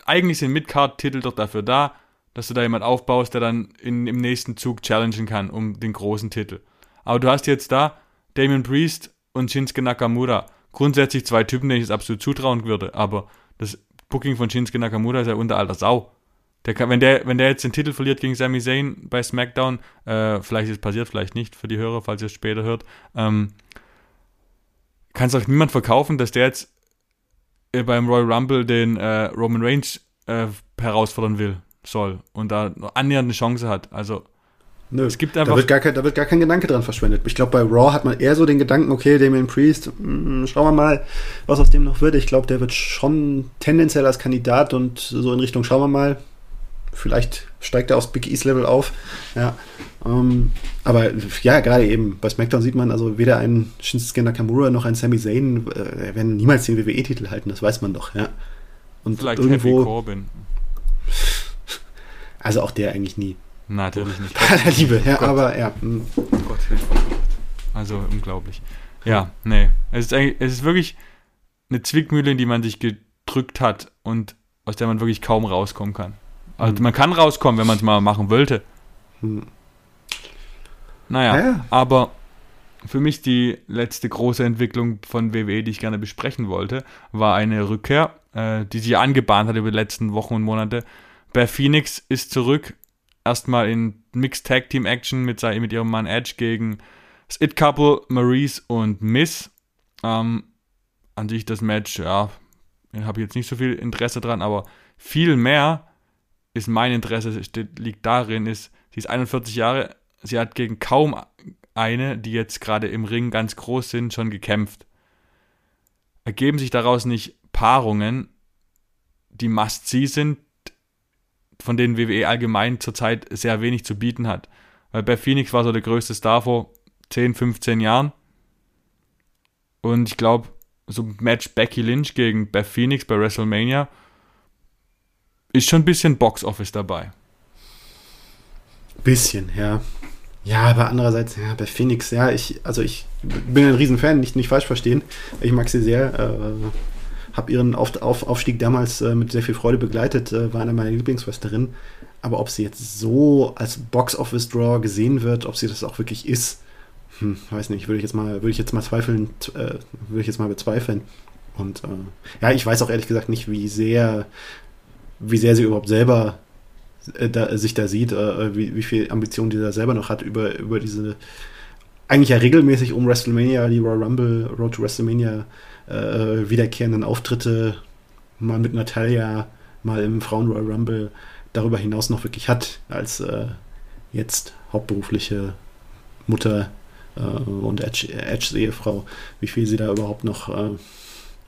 eigentlich sind Midcard-Titel doch dafür da, dass du da jemand aufbaust, der dann in, im nächsten Zug challengen kann um den großen Titel. Aber du hast jetzt da Damien Priest und Shinsuke Nakamura grundsätzlich zwei Typen, denen ich es absolut zutrauen würde, aber das Booking von Shinsuke Nakamura ist ja unter alter Sau. Der kann, wenn, der, wenn der jetzt den Titel verliert gegen Sami Zayn bei SmackDown, äh, vielleicht ist es passiert, vielleicht nicht für die Hörer, falls ihr es später hört, ähm, kann es auch niemand verkaufen, dass der jetzt äh, beim Royal Rumble den äh, Roman Reigns äh, herausfordern will, soll und da annähernd eine Chance hat. Also Nö, es gibt einfach da, wird gar kein, da wird gar kein Gedanke dran verschwendet. Ich glaube, bei Raw hat man eher so den Gedanken, okay, Damien Priest, mh, hm, schauen wir mal, was aus dem noch wird. Ich glaube, der wird schon tendenziell als Kandidat und so in Richtung, schauen wir mal, vielleicht steigt er aufs Big East Level auf. Ja, ähm, aber ja, gerade eben bei SmackDown sieht man also weder einen Shinsuke Nakamura noch einen Sami Zayn äh, werden niemals den WWE-Titel halten, das weiß man doch. Ja. Und vielleicht irgendwo, Corbin. Also auch der eigentlich nie. Natürlich nicht. Bei der Liebe, ja, Gott. aber ja. Hm. Gott, also unglaublich. Ja, nee. Es ist, es ist wirklich eine Zwickmühle, in die man sich gedrückt hat und aus der man wirklich kaum rauskommen kann. Also hm. man kann rauskommen, wenn man es mal machen wollte. Hm. Naja, ja. aber für mich die letzte große Entwicklung von WWE, die ich gerne besprechen wollte, war eine Rückkehr, äh, die sich angebahnt hat über die letzten Wochen und Monate. Beth Phoenix ist zurück erstmal in Mixed Tag Team Action mit, mit ihrem Mann Edge gegen das It Couple, Maurice und Miss. Ähm, an sich das Match, ja, habe ich jetzt nicht so viel Interesse dran, aber viel mehr ist mein Interesse, steht, liegt darin, ist, sie ist 41 Jahre, sie hat gegen kaum eine, die jetzt gerade im Ring ganz groß sind, schon gekämpft. Ergeben sich daraus nicht Paarungen, die Must-See sind, von denen WWE allgemein zurzeit sehr wenig zu bieten hat. Weil Beth Phoenix war so der größte Star vor 10, 15 Jahren. Und ich glaube, so ein Match Becky Lynch gegen Beth Phoenix bei WrestleMania ist schon ein bisschen Box-Office dabei. Bisschen, ja. Ja, aber andererseits, ja, bei Phoenix, ja, ich, also ich bin ein Riesenfan, nicht, nicht falsch verstehen. Ich mag sie sehr. Äh, habe ihren Auf, Auf, Aufstieg damals äh, mit sehr viel Freude begleitet, äh, war eine meiner Lieblingswrestlerinnen. Aber ob sie jetzt so als Box-Office-Draw gesehen wird, ob sie das auch wirklich ist, hm, weiß nicht, würde ich jetzt mal, würde ich jetzt mal zweifeln, äh, würde ich jetzt mal bezweifeln. Und äh, ja, ich weiß auch ehrlich gesagt nicht, wie sehr, wie sehr sie überhaupt selber äh, da, sich da sieht, äh, wie, wie viel Ambition die da selber noch hat über, über diese eigentlich ja regelmäßig um WrestleMania, die Royal Rumble, Road to WrestleMania äh, wiederkehrenden Auftritte, mal mit Natalia, mal im Frauen Royal Rumble, darüber hinaus noch wirklich hat, als äh, jetzt hauptberufliche Mutter äh, und Edge, Edges Ehefrau, wie viel sie da überhaupt noch äh,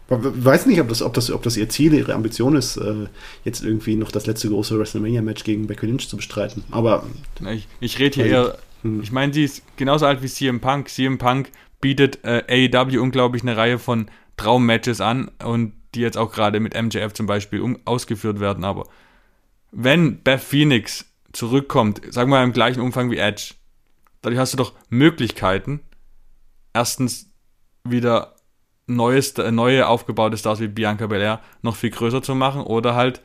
weiß nicht, ob das, ob, das, ob das ihr Ziel, ihre Ambition ist, äh, jetzt irgendwie noch das letzte große WrestleMania-Match gegen Becky Lynch zu bestreiten. Aber. Ich, ich rede hier eher. Hm. Ich meine, sie ist genauso alt wie CM Punk. CM Punk bietet äh, AEW unglaublich eine Reihe von Traummatches an und die jetzt auch gerade mit MJF zum Beispiel um, ausgeführt werden. Aber wenn Beth Phoenix zurückkommt, sagen wir mal im gleichen Umfang wie Edge, dadurch hast du doch Möglichkeiten, erstens wieder neues, neue aufgebaute Stars wie Bianca Belair noch viel größer zu machen oder halt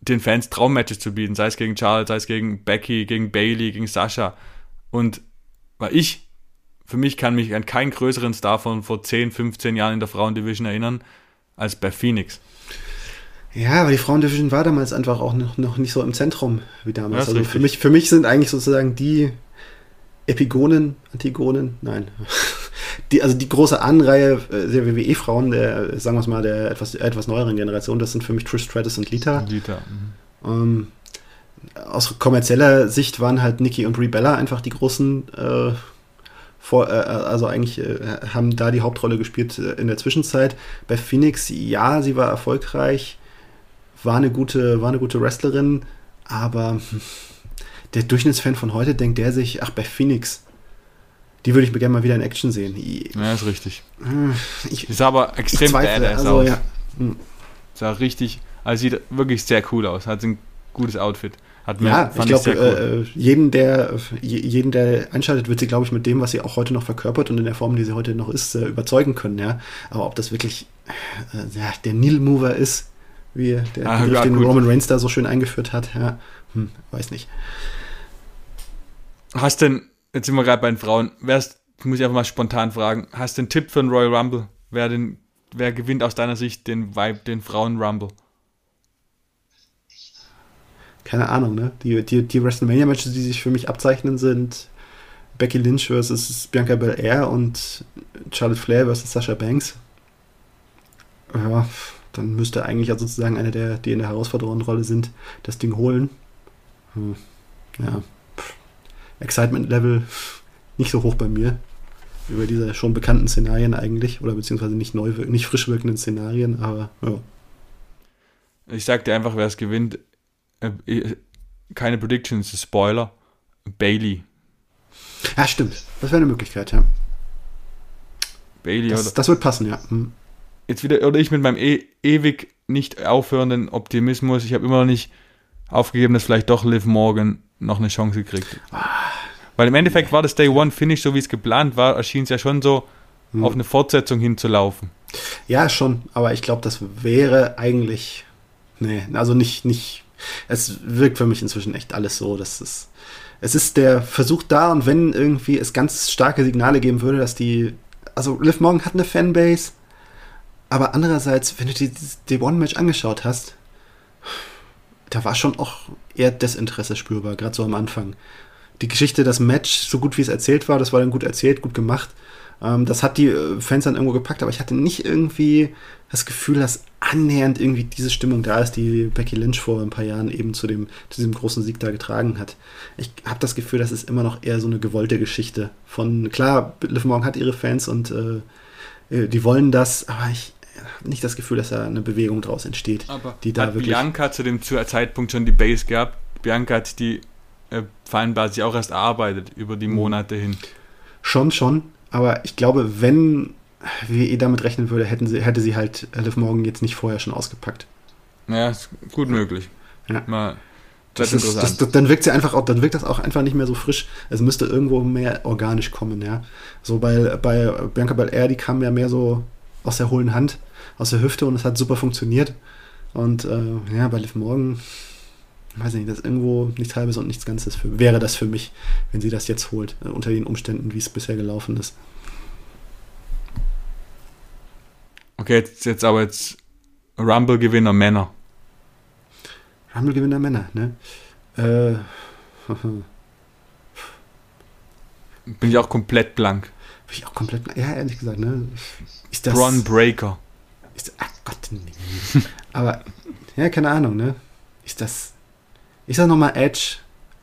den Fans Traummatches zu bieten, sei es gegen Charles, sei es gegen Becky, gegen Bailey, gegen Sascha. Und weil ich für mich kann mich an keinen größeren Star von vor 10, 15 Jahren in der Frauendivision erinnern als bei Phoenix. Ja, aber die Frauendivision war damals einfach auch noch, noch nicht so im Zentrum wie damals. also für mich, für mich sind eigentlich sozusagen die Epigonen, Antigonen, nein. Die, also die große Anreihe äh, der WWE-Frauen, der, sagen wir es mal, der etwas, etwas neueren Generation, das sind für mich Trish Stratus und Lita. Lita. Mhm. Ähm, aus kommerzieller Sicht waren halt Nikki und Brie Bella einfach die großen äh, vor, äh, also eigentlich äh, haben da die Hauptrolle gespielt äh, in der Zwischenzeit. Bei Phoenix, ja, sie war erfolgreich, war eine gute, war eine gute Wrestlerin, aber der Durchschnittsfan von heute denkt der sich, ach, bei Phoenix, die würde ich mir gerne mal wieder in Action sehen. Ja, ist richtig. Ich, ist aber extrem zweifle, badass also, aus. Ja. Hm. Sah richtig, also sieht wirklich sehr cool aus, hat ein gutes Outfit. Hat mir, ja, ich glaube, cool. äh, jeden, der, jeden, der einschaltet, wird sie, glaube ich, mit dem, was sie auch heute noch verkörpert und in der Form, die sie heute noch ist, äh, überzeugen können. Ja? Aber ob das wirklich äh, ja, der Needle-Mover ist, wie der ah, ja, den gut. Roman Reigns da so schön eingeführt hat, ja, hm, weiß nicht. Hast denn, jetzt sind wir gerade bei den Frauen, wärst, muss ich einfach mal spontan fragen, hast du einen Tipp für einen Royal Rumble? Wer, den, wer gewinnt aus deiner Sicht den Vibe, den Frauen Rumble? Keine Ahnung, ne? Die, die, die WrestleMania-Matches, die sich für mich abzeichnen, sind Becky Lynch versus Bianca Belair und Charlotte Flair versus Sasha Banks. Ja, dann müsste eigentlich ja sozusagen einer der, die in der Herausforderungsrolle sind, das Ding holen. Hm. Ja. Excitement-Level nicht so hoch bei mir. Über diese schon bekannten Szenarien eigentlich, oder beziehungsweise nicht neu, nicht frisch wirkenden Szenarien, aber ja. Ich sag dir einfach, wer es gewinnt. Äh, keine Predictions, Spoiler. Bailey. Ja, stimmt. Das wäre eine Möglichkeit, ja. Bailey, das, oder? Das wird passen, ja. Hm. Jetzt wieder, oder ich mit meinem e ewig nicht aufhörenden Optimismus. Ich habe immer noch nicht aufgegeben, dass vielleicht doch Liv Morgan noch eine Chance kriegt. Ah, Weil im Endeffekt nee. war das Day One Finish, so wie es geplant war, erschien es ja schon so, hm. auf eine Fortsetzung hinzulaufen. Ja, schon, aber ich glaube, das wäre eigentlich. Nee, also nicht, nicht. Es wirkt für mich inzwischen echt alles so, dass es. Es ist der Versuch da und wenn irgendwie es ganz starke Signale geben würde, dass die. Also Liv Morgan hat eine Fanbase, aber andererseits, wenn du dir das Day One Match angeschaut hast, da war schon auch eher Desinteresse spürbar, gerade so am Anfang. Die Geschichte, das Match, so gut wie es erzählt war, das war dann gut erzählt, gut gemacht. Ähm, das hat die äh, Fans dann irgendwo gepackt, aber ich hatte nicht irgendwie das Gefühl, dass annähernd irgendwie diese Stimmung da ist, die Becky Lynch vor ein paar Jahren eben zu, dem, zu diesem großen Sieg da getragen hat. Ich habe das Gefühl, das ist immer noch eher so eine gewollte Geschichte. Von klar, Liv Morgan hat ihre Fans und äh, äh die wollen das, aber ich habe nicht das Gefühl, dass da eine Bewegung draus entsteht. Aber die da hat wirklich Bianca zu dem Zeitpunkt schon die Base gehabt? Bianca hat die äh, Fanbasis auch erst erarbeitet über die mhm. Monate hin. Schon, schon. Aber ich glaube, wenn WWE damit rechnen würde, hätten sie, hätte sie halt Liv Morgan jetzt nicht vorher schon ausgepackt. Ja, ist gut möglich. Ja. Mal, das, das ist, das, das, dann wirkt sie einfach auch, dann wirkt das auch einfach nicht mehr so frisch. Es müsste irgendwo mehr organisch kommen, ja. So bei, bei Bianca Belair, die kam ja mehr so aus der hohlen Hand, aus der Hüfte und es hat super funktioniert. Und äh, ja, bei Liv Morgan, weiß nicht, das ist irgendwo nichts Halbes und nichts Ganzes für, wäre das für mich, wenn sie das jetzt holt, äh, unter den Umständen, wie es bisher gelaufen ist. Okay, jetzt, jetzt aber jetzt Rumble-Gewinner Männer. Rumble-Gewinner Männer, ne? Äh, Bin ich auch komplett blank. Bin ich auch komplett blank. Ja, ehrlich gesagt, ne? Ist das. Bron Breaker. Ist, ach Gott, nee. aber, ja, keine Ahnung, ne? Ist das. Ist das nochmal Edge?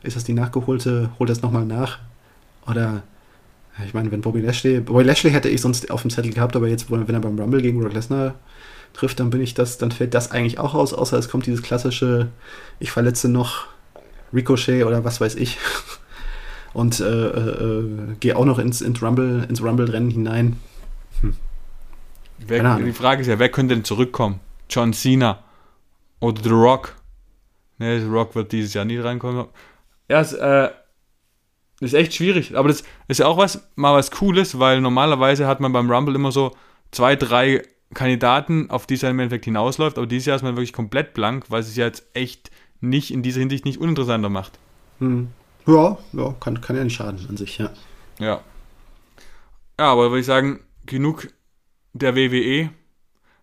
Ist das die nachgeholte? Holt das nochmal nach? Oder, ich meine, wenn Bobby Lashley, Bobby Lashley hätte ich sonst auf dem Zettel gehabt, aber jetzt, wenn er beim Rumble gegen Brock Lesnar trifft, dann bin ich das, dann fällt das eigentlich auch aus, außer es kommt dieses klassische, ich verletze noch Ricochet oder was weiß ich. Und äh, äh, äh gehe auch noch ins, ins Rumble, ins Rumble-Rennen hinein. Hm. Wer, die Frage ist ja, wer könnte denn zurückkommen? John Cena oder The Rock? Ne, The Rock wird dieses Jahr nie reinkommen. Ja, es äh, ist echt schwierig. Aber das ist ja auch was, mal was Cooles, weil normalerweise hat man beim Rumble immer so zwei, drei Kandidaten, auf die es dann im Endeffekt hinausläuft. Aber dieses Jahr ist man wirklich komplett blank, weil es sich ja jetzt echt nicht in dieser Hinsicht nicht uninteressanter macht. Hm. Ja, ja kann, kann ja nicht schaden an sich, ja. Ja. Ja, aber würde ich sagen, genug der WWE.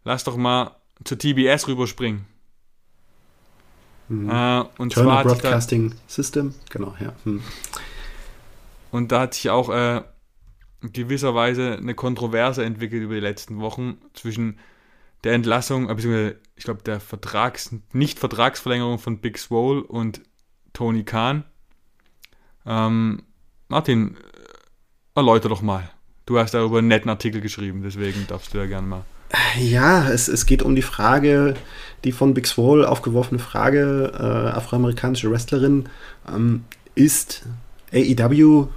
Lass doch mal zur TBS rüberspringen. Mhm. Äh, und Turner zwar Broadcasting da, System, genau, ja. Hm. Und da hat sich auch äh, gewisserweise eine Kontroverse entwickelt über die letzten Wochen zwischen der Entlassung, äh, beziehungsweise ich glaube der Vertrags, Nicht-Vertragsverlängerung von Big Swole und Tony Khan. Ähm, Martin, erläuter doch mal. Du hast darüber einen netten Artikel geschrieben, deswegen darfst du ja gerne mal. Ja, es, es geht um die Frage, die von Big Swole aufgeworfene Frage, äh, afroamerikanische Wrestlerin, ähm, ist AEW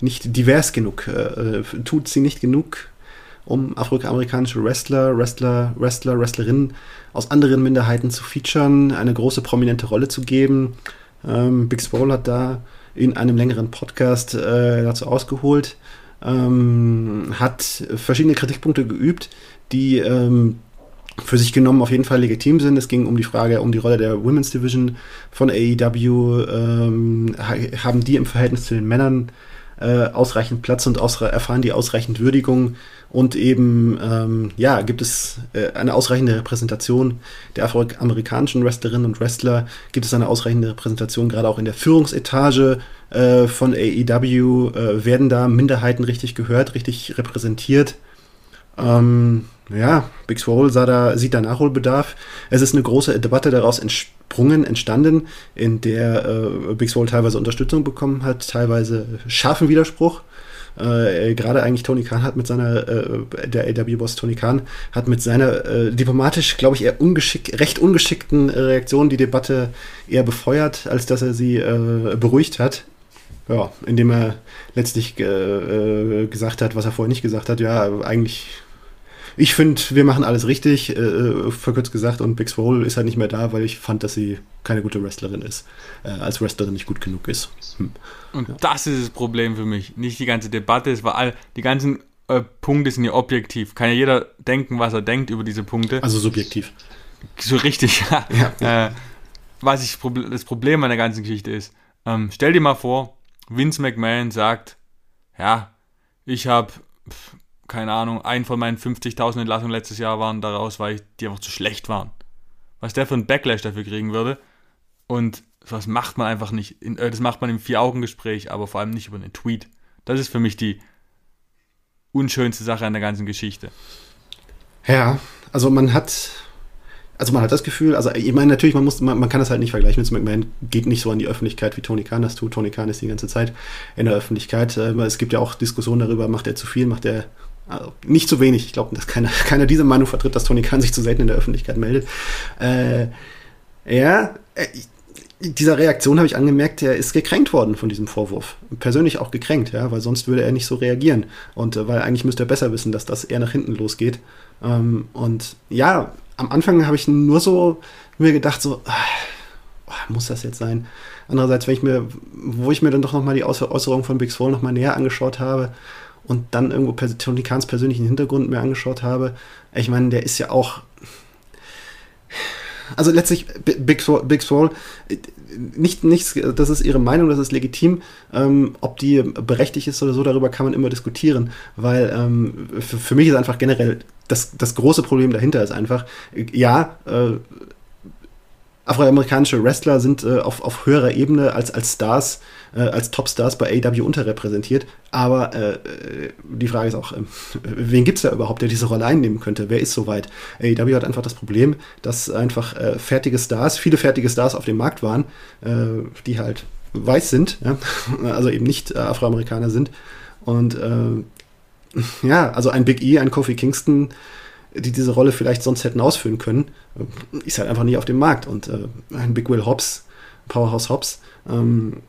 nicht divers genug? Äh, tut sie nicht genug, um afroamerikanische Wrestler, Wrestler, Wrestler, Wrestlerinnen aus anderen Minderheiten zu featuren, eine große prominente Rolle zu geben? Ähm, Big Swole hat da in einem längeren Podcast äh, dazu ausgeholt ähm, hat verschiedene Kritikpunkte geübt, die ähm, für sich genommen auf jeden Fall legitim sind. Es ging um die Frage, um die Rolle der Women's Division von AEW. Ähm, haben die im Verhältnis zu den Männern äh, ausreichend Platz und erfahren die ausreichend Würdigung und eben, ähm, ja, gibt es äh, eine ausreichende Repräsentation der afroamerikanischen Wrestlerinnen und Wrestler, gibt es eine ausreichende Repräsentation gerade auch in der Führungsetage äh, von AEW, äh, werden da Minderheiten richtig gehört, richtig repräsentiert. Ähm, ja, Big Swole sah da, sieht da Nachholbedarf. Es ist eine große Debatte daraus entsprungen, entstanden, in der äh, Big Swole teilweise Unterstützung bekommen hat, teilweise scharfen Widerspruch. Äh, Gerade eigentlich Tony Khan hat mit seiner, äh, der AW-Boss Tony Khan hat mit seiner äh, diplomatisch, glaube ich, eher ungeschick, recht ungeschickten Reaktion die Debatte eher befeuert, als dass er sie äh, beruhigt hat. Ja, indem er letztlich äh, gesagt hat, was er vorher nicht gesagt hat. Ja, eigentlich ich finde, wir machen alles richtig, äh, äh, verkürzt gesagt, und Big Swole ist halt nicht mehr da, weil ich fand, dass sie keine gute Wrestlerin ist, äh, als Wrestlerin nicht gut genug ist. Hm. Und ja. das ist das Problem für mich. Nicht die ganze Debatte, es war all, die ganzen äh, Punkte sind ja objektiv. Kann ja jeder denken, was er denkt über diese Punkte. Also subjektiv. So richtig, ja. ja. Äh, was ich das Problem an der ganzen Geschichte ist, ähm, stell dir mal vor, Vince McMahon sagt, ja, ich habe keine Ahnung, ein von meinen 50.000 Entlassungen letztes Jahr waren daraus, weil die einfach zu schlecht waren. Was der für einen Backlash dafür kriegen würde. Und was macht man einfach nicht. Äh, das macht man im Vier-Augen-Gespräch, aber vor allem nicht über einen Tweet. Das ist für mich die unschönste Sache an der ganzen Geschichte. Ja, also man hat, also man hat das Gefühl, also ich meine natürlich, man muss, man, man kann das halt nicht vergleichen mit McMahon, geht nicht so an die Öffentlichkeit, wie Tony Khan das tut. Tony Khan ist die ganze Zeit in der Öffentlichkeit. Äh, es gibt ja auch Diskussionen darüber, macht er zu viel, macht er also nicht zu wenig. Ich glaube, dass keiner, keiner diese Meinung vertritt, dass Tony Khan sich zu selten in der Öffentlichkeit meldet. Äh, ja, äh, dieser Reaktion habe ich angemerkt, er ist gekränkt worden von diesem Vorwurf. Persönlich auch gekränkt, ja, weil sonst würde er nicht so reagieren. Und äh, weil eigentlich müsste er besser wissen, dass das eher nach hinten losgeht. Ähm, und ja, am Anfang habe ich nur so mir gedacht, so, oh, muss das jetzt sein? Andererseits, wenn ich mir, wo ich mir dann doch nochmal die Äußerung von Big Swole nochmal näher angeschaut habe, und dann irgendwo Tony Kahns persönlichen Hintergrund mir angeschaut habe, ich meine, der ist ja auch. Also letztlich, Big, Big Swole, nicht, nichts, das ist ihre Meinung, das ist legitim. Ähm, ob die berechtigt ist oder so, darüber kann man immer diskutieren, weil ähm, für, für, mich ist einfach generell das, das große Problem dahinter ist einfach, ja, äh, afroamerikanische Wrestler sind äh, auf, auf höherer Ebene als, als Stars, äh, als Topstars bei AEW unterrepräsentiert. Aber äh, äh, die Frage ist auch, ähm, wen gibt es da überhaupt, der diese Rolle einnehmen könnte? Wer ist soweit? AEW hat einfach das Problem, dass einfach äh, fertige Stars, viele fertige Stars auf dem Markt waren, äh, die halt weiß sind, ja? also eben nicht Afroamerikaner sind. Und ja, also ein Big E, ein Kofi Kingston, die diese Rolle vielleicht sonst hätten ausführen können, ist halt einfach nicht auf dem Markt. Und äh, ein Big Will Hobbs, Powerhouse Hobbs, ähm,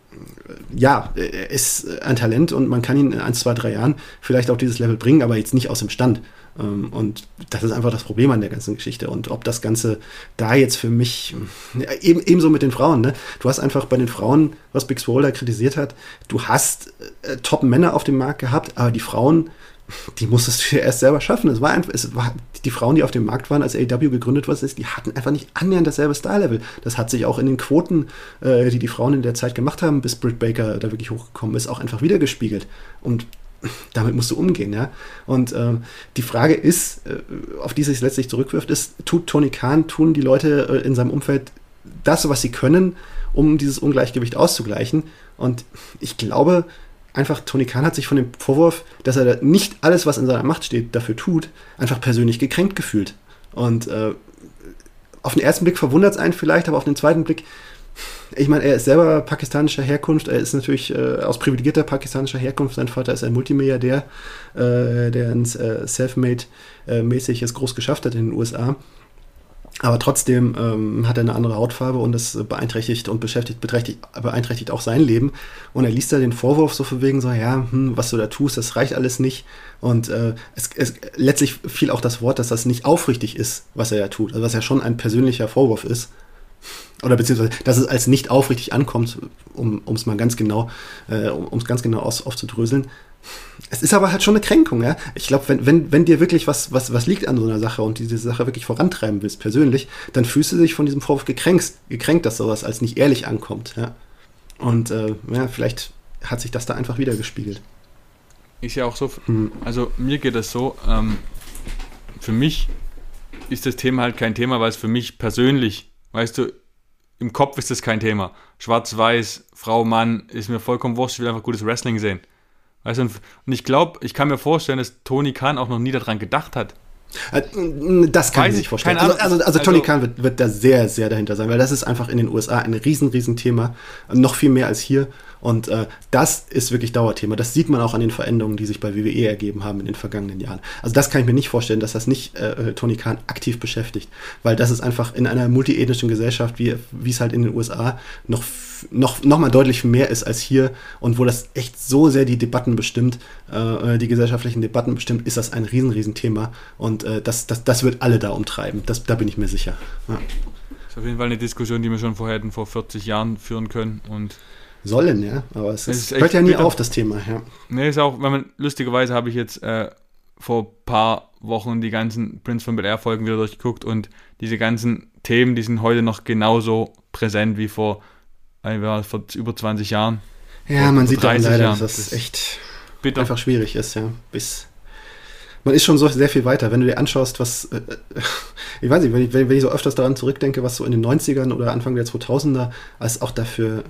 ja, ist ein Talent und man kann ihn in ein, zwei, drei Jahren vielleicht auf dieses Level bringen, aber jetzt nicht aus dem Stand. Ähm, und das ist einfach das Problem an der ganzen Geschichte. Und ob das Ganze da jetzt für mich, eben, ebenso mit den Frauen, ne? Du hast einfach bei den Frauen, was Big Swole kritisiert hat, du hast äh, Top-Männer auf dem Markt gehabt, aber die Frauen die musstest du ja erst selber schaffen. Es war einfach, es war, die Frauen, die auf dem Markt waren, als AEW gegründet wurde, die hatten einfach nicht annähernd dasselbe Star-Level. Das hat sich auch in den Quoten, äh, die die Frauen in der Zeit gemacht haben, bis Britt Baker da wirklich hochgekommen ist, auch einfach wiedergespiegelt. Und damit musst du umgehen, ja. Und äh, die Frage ist, äh, auf die sich letztlich zurückwirft, ist, tut Tony Khan, tun die Leute äh, in seinem Umfeld das, was sie können, um dieses Ungleichgewicht auszugleichen? Und ich glaube, einfach, Tony Khan hat sich von dem Vorwurf, dass er nicht alles, was in seiner Macht steht, dafür tut, einfach persönlich gekränkt gefühlt. Und äh, auf den ersten Blick verwundert es einen vielleicht, aber auf den zweiten Blick, ich meine, er ist selber pakistanischer Herkunft, er ist natürlich äh, aus privilegierter pakistanischer Herkunft, sein Vater ist ein Multimilliardär, äh, der ein äh, Selfmade-mäßig äh, groß geschafft hat in den USA. Aber trotzdem ähm, hat er eine andere Hautfarbe und das beeinträchtigt und beschäftigt, beeinträchtigt auch sein Leben. Und er liest da den Vorwurf so von wegen so, ja, hm, was du da tust, das reicht alles nicht. Und äh, es, es, letztlich fiel auch das Wort, dass das nicht aufrichtig ist, was er ja tut. Also was ja schon ein persönlicher Vorwurf ist. Oder beziehungsweise, dass es als nicht aufrichtig ankommt, um es mal ganz genau, äh, um es ganz genau aus, aufzudröseln. Es ist aber halt schon eine Kränkung, ja. Ich glaube, wenn, wenn, wenn dir wirklich was, was, was liegt an so einer Sache und diese Sache wirklich vorantreiben willst, persönlich, dann fühlst du dich von diesem Vorwurf gekränkt, gekränkt, dass sowas als nicht ehrlich ankommt, ja. Und äh, ja, vielleicht hat sich das da einfach wieder gespiegelt. Ist ja auch so, hm. also mir geht das so, ähm, für mich ist das Thema halt kein Thema, weil es für mich persönlich, weißt du, im Kopf ist das kein Thema. Schwarz-Weiß, Frau, Mann, ist mir vollkommen wurscht, ich will einfach gutes Wrestling sehen. Weißt du, und ich glaube, ich kann mir vorstellen, dass Tony Khan auch noch nie daran gedacht hat. Äh, das kann Weiß ich nicht vorstellen. Also, also, also, Tony also, Khan wird, wird da sehr, sehr dahinter sein, weil das ist einfach in den USA ein riesen, riesen Thema. Noch viel mehr als hier. Und äh, das ist wirklich Dauerthema. Das sieht man auch an den Veränderungen, die sich bei WWE ergeben haben in den vergangenen Jahren. Also das kann ich mir nicht vorstellen, dass das nicht äh, Tony Khan aktiv beschäftigt, weil das ist einfach in einer multiethnischen Gesellschaft, wie, wie es halt in den USA noch noch, noch mal deutlich mehr ist als hier und wo das echt so sehr die Debatten bestimmt, äh, die gesellschaftlichen Debatten bestimmt, ist das ein riesen, riesen Thema und äh, das, das, das wird alle da umtreiben. Das, da bin ich mir sicher. Ja. Das ist auf jeden Fall eine Diskussion, die wir schon vorher hätten vor 40 Jahren führen können und Sollen, ja. Aber es, ist, hört ja nie bitter. auf, das Thema, ja. Nee, ist auch, wenn man, lustigerweise habe ich jetzt äh, vor ein paar Wochen die ganzen Prince von Bel Air Folgen wieder durchgeguckt und diese ganzen Themen, die sind heute noch genauso präsent wie vor, äh, vor über 20 Jahren. Ja, man sieht leider, Jahren. dass das echt bitter. einfach schwierig ist, ja. Bis man ist schon so sehr viel weiter. Wenn du dir anschaust, was, äh, ich weiß nicht, wenn ich, wenn ich so öfters daran zurückdenke, was so in den 90ern oder Anfang der 2000er als auch dafür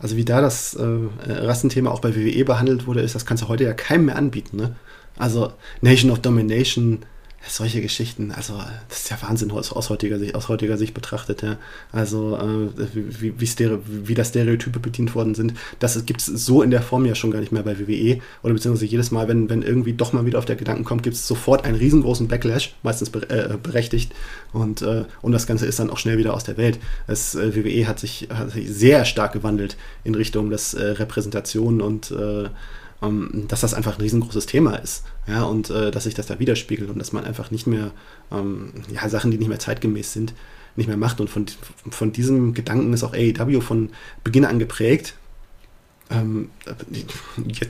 also wie da das äh, Rassenthema auch bei WWE behandelt wurde, ist, das kannst du heute ja keinem mehr anbieten. Ne? Also Nation of Domination, solche Geschichten, also das ist ja Wahnsinn aus, aus, heutiger, Sicht, aus heutiger Sicht betrachtet, ja. Also äh, wie, wie, Stere wie da Stereotype bedient worden sind, das gibt es so in der Form ja schon gar nicht mehr bei WWE. Oder beziehungsweise jedes Mal, wenn, wenn irgendwie doch mal wieder auf der Gedanken kommt, gibt es sofort einen riesengroßen Backlash, meistens be äh, berechtigt. Und, äh, und das Ganze ist dann auch schnell wieder aus der Welt. Das äh, WWE hat sich, hat sich sehr stark gewandelt in Richtung des äh, Repräsentation und äh, ähm, dass das einfach ein riesengroßes Thema ist. Ja, und äh, dass sich das da widerspiegelt und dass man einfach nicht mehr, ähm, ja, Sachen, die nicht mehr zeitgemäß sind, nicht mehr macht. Und von, von diesem Gedanken ist auch AEW von Beginn an geprägt. Ähm,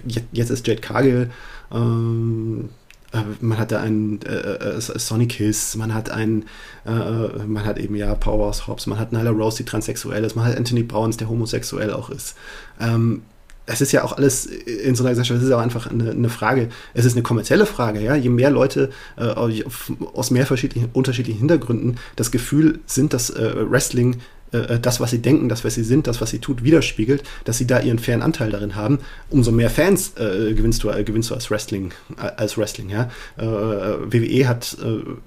jetzt, jetzt ist Jade Cargill, ähm, äh, man hat da einen äh, äh, Sonic Kiss, man hat einen, äh, man hat eben ja Powerhouse Hobbs, man hat Nyla Rose, die transsexuell ist, man hat Anthony Browns, der homosexuell auch ist. Ähm, es ist ja auch alles in so einer Gesellschaft, es ist auch einfach eine, eine, Frage, es ist eine kommerzielle Frage, ja. Je mehr Leute äh, aus mehr verschiedenen, unterschiedlichen Hintergründen das Gefühl sind, dass äh, Wrestling äh, das, was sie denken, das, was sie sind, das, was sie tut, widerspiegelt, dass sie da ihren fairen Anteil darin haben, umso mehr Fans äh, gewinnst, du, äh, gewinnst du als Wrestling, äh, als Wrestling, ja. WWE hat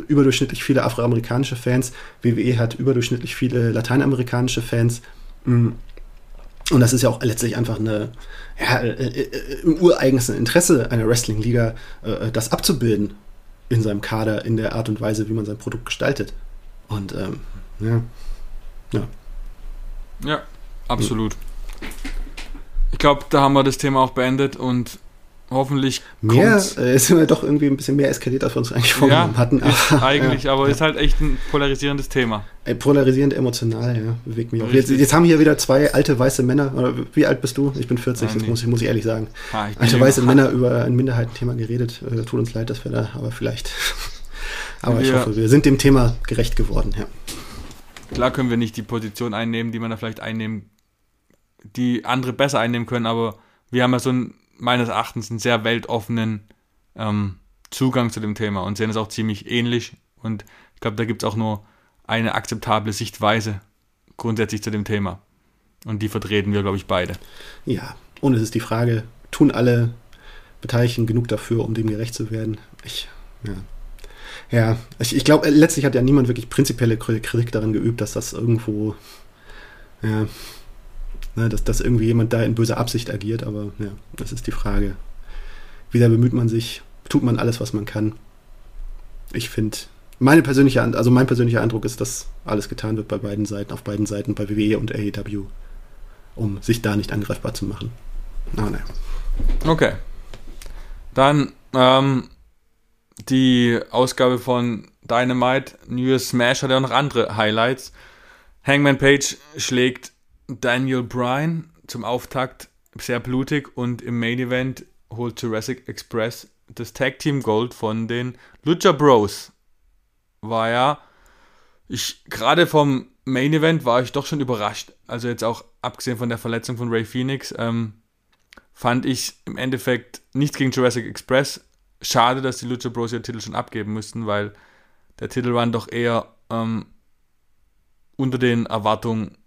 überdurchschnittlich viele afroamerikanische Fans, WWE hat überdurchschnittlich viele lateinamerikanische Fans. Mh mm. Und das ist ja auch letztlich einfach eine, ja, äh, äh, im ureigensten Interesse einer Wrestling-Liga, äh, das abzubilden in seinem Kader, in der Art und Weise, wie man sein Produkt gestaltet. Und ähm, ja. Ja, ja absolut. Ich glaube, da haben wir das Thema auch beendet und Hoffentlich mehr äh, sind wir doch irgendwie ein bisschen mehr eskaliert, als wir uns eigentlich vorgenommen ja, hatten. Aber, eigentlich, ja, aber ja. ist halt echt ein polarisierendes Thema. Ey, polarisierend emotional, ja, bewegt mich auch. Jetzt, jetzt, haben hier wieder zwei alte weiße Männer. Wie alt bist du? Ich bin 40, Nein, das nee. muss, muss ich ehrlich sagen. Ah, ich alte weiße Männer über ein Minderheitenthema geredet. Äh, tut uns leid, dass wir da, aber vielleicht. aber ich hoffe, wir sind dem Thema gerecht geworden, ja. Klar können wir nicht die Position einnehmen, die man da vielleicht einnehmen, die andere besser einnehmen können, aber wir haben ja so ein meines Erachtens einen sehr weltoffenen ähm, Zugang zu dem Thema und sehen es auch ziemlich ähnlich. Und ich glaube, da gibt es auch nur eine akzeptable Sichtweise grundsätzlich zu dem Thema. Und die vertreten wir, glaube ich, beide. Ja, und es ist die Frage, tun alle Beteiligten genug dafür, um dem gerecht zu werden? Ich, ja. Ja, ich, ich glaube, letztlich hat ja niemand wirklich prinzipielle Kritik daran geübt, dass das irgendwo, ja, ne, dass, dass irgendwie jemand da in böser Absicht agiert, aber ja, das ist die Frage. Wie sehr bemüht man sich? Tut man alles, was man kann? Ich finde, meine persönliche, also mein persönlicher Eindruck ist, dass alles getan wird bei beiden Seiten, auf beiden Seiten, bei WWE und AEW, um sich da nicht angreifbar zu machen. Aber naja. Okay. Dann ähm, die Ausgabe von Dynamite, New Smash hat ja noch andere Highlights. Hangman Page schlägt Daniel Bryan zum Auftakt sehr blutig und im Main Event holt Jurassic Express das Tag Team Gold von den Lucha Bros. War ja, ich gerade vom Main Event war ich doch schon überrascht. Also jetzt auch abgesehen von der Verletzung von Ray Phoenix, ähm, fand ich im Endeffekt nichts gegen Jurassic Express. Schade, dass die Lucha Bros ihren Titel schon abgeben müssten, weil der Titelrun doch eher ähm, unter den Erwartungen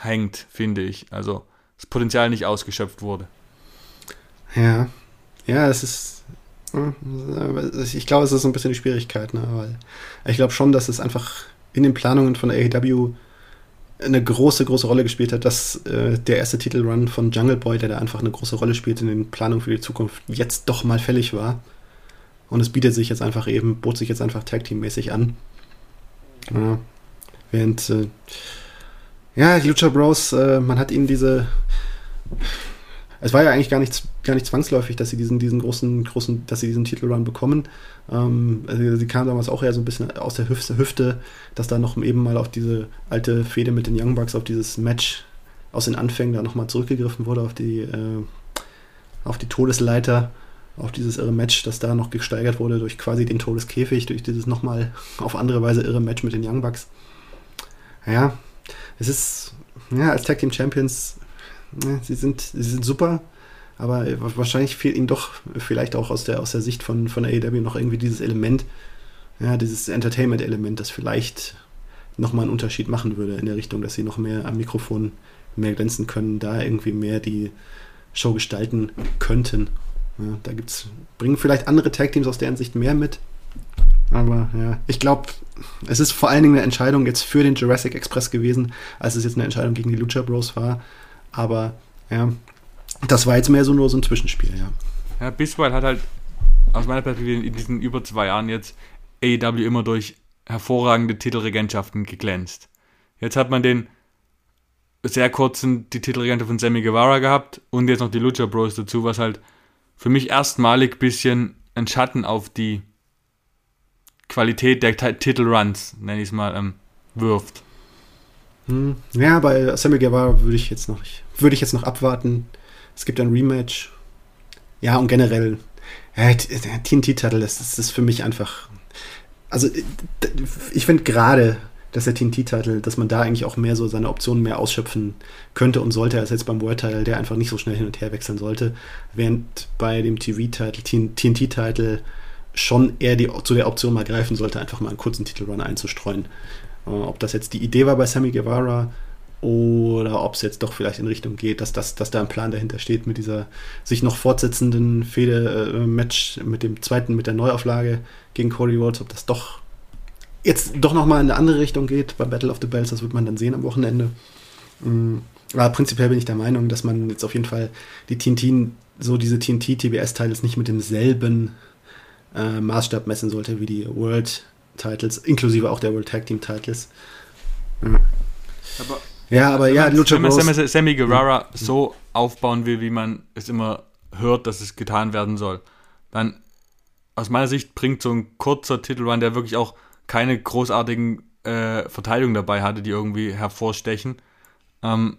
hängt, finde ich. Also das Potenzial nicht ausgeschöpft wurde. Ja, ja, es ist. Ich glaube, es ist ein bisschen die Schwierigkeit, ne? weil ich glaube schon, dass es einfach in den Planungen von AEW eine große, große Rolle gespielt hat, dass äh, der erste Titelrun von Jungle Boy, der da einfach eine große Rolle spielt in den Planungen für die Zukunft, jetzt doch mal fällig war. Und es bietet sich jetzt einfach eben, bot sich jetzt einfach Tag Team-mäßig an. Ja. Während, äh, ja, die Lucha Bros, äh, man hat ihnen diese. Es war ja eigentlich gar nicht, gar nicht zwangsläufig, dass sie diesen, diesen großen, großen, dass sie diesen Titelrun bekommen. Ähm, also sie kam damals auch eher so ein bisschen aus der Hüfte, Hüfte, dass da noch eben mal auf diese alte Fehde mit den Young Bucks, auf dieses Match aus den Anfängen da nochmal zurückgegriffen wurde, auf die, äh, auf die Todesleiter, auf dieses irre Match, das da noch gesteigert wurde durch quasi den Todeskäfig, durch dieses nochmal auf andere Weise irre Match mit den Young Bucks. Ja, es ist, ja, als Tag Team Champions, ja, sie, sind, sie sind super, aber wahrscheinlich fehlt ihnen doch vielleicht auch aus der, aus der Sicht von, von AEW noch irgendwie dieses Element, ja, dieses Entertainment-Element, das vielleicht nochmal einen Unterschied machen würde in der Richtung, dass sie noch mehr am Mikrofon mehr glänzen können, da irgendwie mehr die Show gestalten könnten. Ja, da gibt's, bringen vielleicht andere Tag-Teams aus deren Sicht mehr mit. Aber ja, ich glaube, es ist vor allen Dingen eine Entscheidung jetzt für den Jurassic Express gewesen, als es jetzt eine Entscheidung gegen die Lucha Bros war. Aber ja, das war jetzt mehr so nur so ein Zwischenspiel, ja. Ja, Biswell hat halt aus meiner Perspektive in diesen über zwei Jahren jetzt AEW immer durch hervorragende Titelregentschaften geglänzt. Jetzt hat man den sehr kurzen die Titelregentschaft von Sammy Guevara gehabt und jetzt noch die Lucha Bros dazu, was halt für mich erstmalig ein bisschen einen Schatten auf die Qualität der Titelruns, nenne ich es mal, ähm, wirft. Hm. Ja, bei Sammy Guevara würde ich jetzt noch würde ich jetzt noch abwarten. Es gibt ein Rematch. Ja, und generell, ja, der TNT-Titel, das, das ist für mich einfach. Also, ich finde gerade, dass der TNT-Titel, dass man da eigentlich auch mehr so seine Optionen mehr ausschöpfen könnte und sollte, als jetzt beim World-Title, der einfach nicht so schnell hin und her wechseln sollte. Während bei dem TV-Titel, TNT-Titel, schon eher die, zu der Option mal greifen sollte, einfach mal einen kurzen Titelrun einzustreuen. Äh, ob das jetzt die Idee war bei Sammy Guevara oder ob es jetzt doch vielleicht in Richtung geht, dass, das, dass da ein Plan dahinter steht mit dieser sich noch fortsetzenden Fehde-Match äh, mit dem zweiten, mit der Neuauflage gegen Cody Rhodes, ob das doch jetzt doch nochmal in eine andere Richtung geht bei Battle of the Bells, das wird man dann sehen am Wochenende. Mm, aber prinzipiell bin ich der Meinung, dass man jetzt auf jeden Fall die TNT, so diese TNT-TBS-Titles nicht mit demselben äh, Maßstab messen sollte wie die World Titles, inklusive auch der World Tag Team Titles. Ja. Aber, ja, aber ja, man, Lucha. Wenn man Sammy Guevara mhm. so aufbauen will, wie man es immer hört, dass es getan werden soll, dann aus meiner Sicht bringt so ein kurzer Titelrun, der wirklich auch keine großartigen äh, Verteidigungen dabei hatte, die irgendwie hervorstechen. Ähm,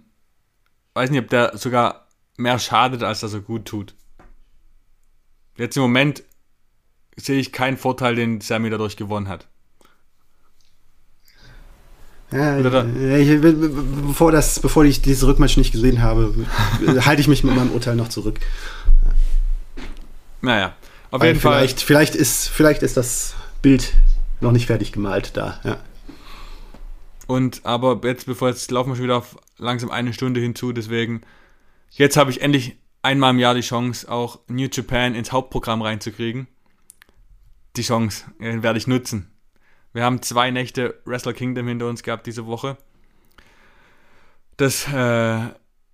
weiß nicht, ob der sogar mehr schadet, als dass er gut tut. Jetzt im Moment sehe ich keinen Vorteil, den Sammy dadurch gewonnen hat. Ja, ich, bevor, das, bevor ich dieses Rückmatch nicht gesehen habe, halte ich mich mit meinem Urteil noch zurück. Naja, auf Weil jeden vielleicht, Fall. Vielleicht ist, vielleicht ist das Bild noch nicht fertig gemalt da, ja. Und aber jetzt, bevor jetzt laufen wir schon wieder auf langsam eine Stunde hinzu, deswegen, jetzt habe ich endlich einmal im Jahr die Chance, auch New Japan ins Hauptprogramm reinzukriegen die Chance äh, werde ich nutzen. Wir haben zwei Nächte Wrestle Kingdom hinter uns gehabt diese Woche. Das äh,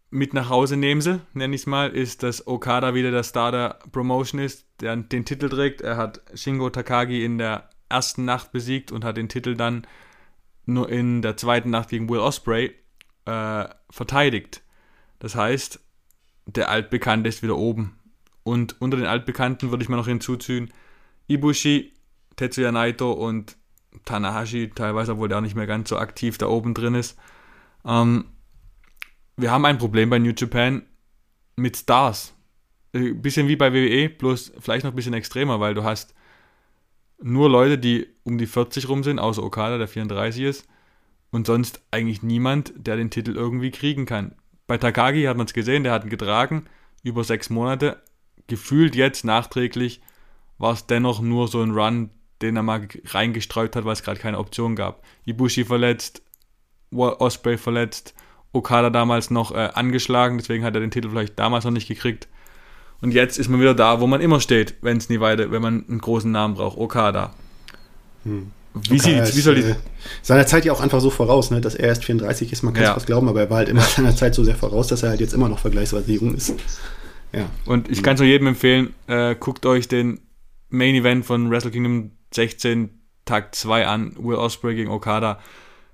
mit nach Hause nehmen sie, nenne ich es mal, ist, dass Okada wieder der Star der Promotion ist, der den Titel trägt. Er hat Shingo Takagi in der ersten Nacht besiegt und hat den Titel dann nur in der zweiten Nacht gegen Will Osprey äh, verteidigt. Das heißt, der Altbekannte ist wieder oben. Und unter den Altbekannten würde ich mal noch hinzuziehen, Ibushi, Tetsuya Naito und Tanahashi, teilweise, obwohl der auch nicht mehr ganz so aktiv da oben drin ist. Ähm, wir haben ein Problem bei New Japan mit Stars. Äh, bisschen wie bei WWE, bloß vielleicht noch ein bisschen extremer, weil du hast nur Leute, die um die 40 rum sind, außer Okada, der 34 ist, und sonst eigentlich niemand, der den Titel irgendwie kriegen kann. Bei Takagi hat man es gesehen, der hat ihn getragen über sechs Monate. Gefühlt jetzt nachträglich war es dennoch nur so ein Run, den er mal reingestreut hat, weil es gerade keine Option gab. Ibushi verletzt, Osprey verletzt, Okada damals noch äh, angeschlagen, deswegen hat er den Titel vielleicht damals noch nicht gekriegt. Und jetzt ist man wieder da, wo man immer steht, wenn es nie weiter, wenn man einen großen Namen braucht, Okada. Hm. Wie, okay, sieht, wie soll die. Äh, seiner Zeit ja auch einfach so voraus, ne, dass er erst 34 ist, man kann es ja. fast glauben, aber er war halt immer seiner Zeit so sehr voraus, dass er halt jetzt immer noch vergleichsweise jung ist. Ja. Und ich kann es nur jedem empfehlen, äh, guckt euch den Main Event von Wrestle Kingdom 16 Tag 2 an, Will Osprey gegen Okada.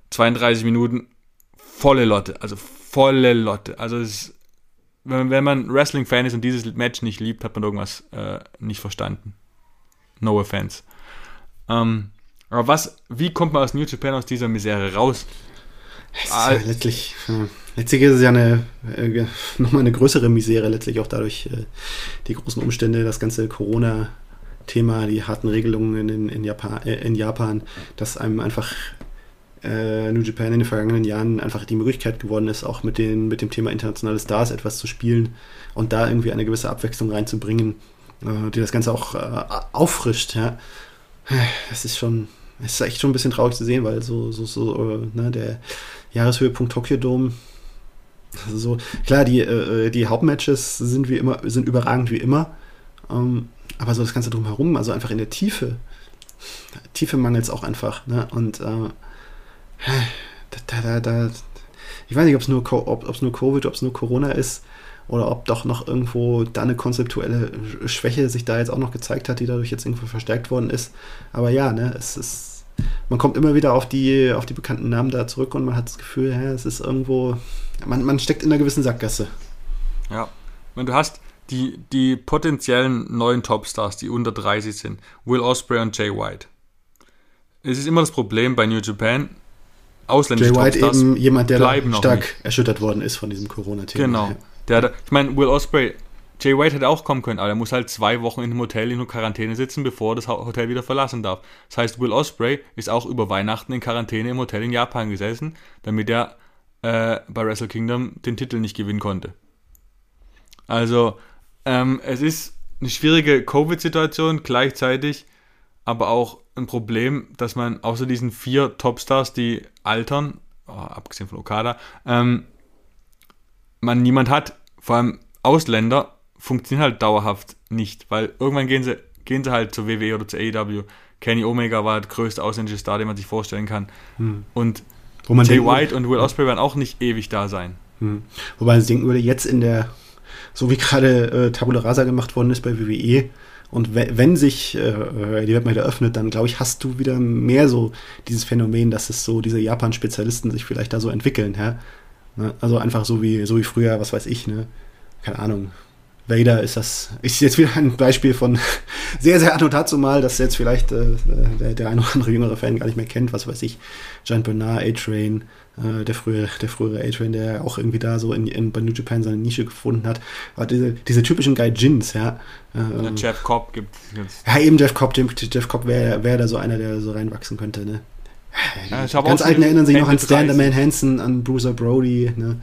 32 Minuten, volle Lotte, also volle Lotte. Also es, wenn, wenn man Wrestling-Fan ist und dieses Match nicht liebt, hat man irgendwas äh, nicht verstanden. No offense. Ähm, aber was, wie kommt man aus New Japan aus dieser Misere raus? Ja letztlich, letztlich ist es ja eine, äh, nochmal eine größere Misere, letztlich auch dadurch äh, die großen Umstände, das ganze Corona-Thema, die harten Regelungen in, in, Japan, äh, in Japan, dass einem einfach äh, New Japan in den vergangenen Jahren einfach die Möglichkeit geworden ist, auch mit, den, mit dem Thema internationale Stars etwas zu spielen und da irgendwie eine gewisse Abwechslung reinzubringen, äh, die das Ganze auch äh, auffrischt. Ja. Das ist schon, es ist echt schon ein bisschen traurig zu sehen, weil so, so, so, äh, ne, der Jahreshöhepunkt Tokyo Dome, also so, klar, die, äh, die Hauptmatches sind wie immer, sind überragend wie immer, ähm, aber so das Ganze drumherum, also einfach in der Tiefe, Tiefe mangelt es auch einfach, ne, und, äh, da, da, da, ich weiß nicht, ob es nur, ob, nur Covid, ob es nur Corona ist, oder ob doch noch irgendwo da eine konzeptuelle Schwäche sich da jetzt auch noch gezeigt hat, die dadurch jetzt irgendwo verstärkt worden ist. Aber ja, ne, es ist, man kommt immer wieder auf die, auf die bekannten Namen da zurück und man hat das Gefühl, ja, es ist irgendwo, man, man steckt in einer gewissen Sackgasse. Ja, und du hast die, die potenziellen neuen Topstars, die unter 30 sind, Will Osprey und Jay White. Es ist immer das Problem bei New Japan, ausländische Jay White Topstars eben jemand, der stark erschüttert worden ist von diesem Corona-Thema. Genau. Der, ich meine, Will Osprey, Jay White hätte auch kommen können, aber er muss halt zwei Wochen in einem Hotel in Quarantäne sitzen, bevor er das Hotel wieder verlassen darf. Das heißt, Will Osprey ist auch über Weihnachten in Quarantäne im Hotel in Japan gesessen, damit er äh, bei Wrestle Kingdom den Titel nicht gewinnen konnte. Also, ähm, es ist eine schwierige Covid-Situation gleichzeitig, aber auch ein Problem, dass man außer diesen vier Topstars, die altern, oh, abgesehen von Okada, ähm, man niemand hat, vor allem Ausländer, funktionieren halt dauerhaft nicht, weil irgendwann gehen sie, gehen sie halt zur WWE oder zur AEW. Kenny Omega war der größte ausländische Star, den man sich vorstellen kann. Hm. Und Jay White und Will Ospreay werden auch nicht ewig da sein. Hm. Wobei man denken würde, jetzt in der, so wie gerade äh, Tabula Rasa gemacht worden ist bei WWE, und wenn sich äh, die Welt mal wieder öffnet, dann glaube ich, hast du wieder mehr so dieses Phänomen, dass es so diese Japan-Spezialisten sich vielleicht da so entwickeln. Ja? Ne? Also einfach so wie, so wie früher, was weiß ich, ne? Keine Ahnung. Vader ist das, ist jetzt wieder ein Beispiel von sehr, sehr annotato mal, dass jetzt vielleicht äh, der, der ein oder andere jüngere Fan gar nicht mehr kennt, was weiß ich. Giant Bernard, A-Train, äh, der frühere, der frühere A-Train, der auch irgendwie da so in, in, bei New Japan seine Nische gefunden hat. Aber diese, diese typischen Gaijins, ja. Äh, ja Jeff Cobb gibt es. Ja, eben Jeff Cobb, Jeff Cobb wäre wär da so einer, der so reinwachsen könnte, ne? Ja, Ganz Alten erinnern sich noch an Stan the Man Hansen, an Bruiser Brody, ne?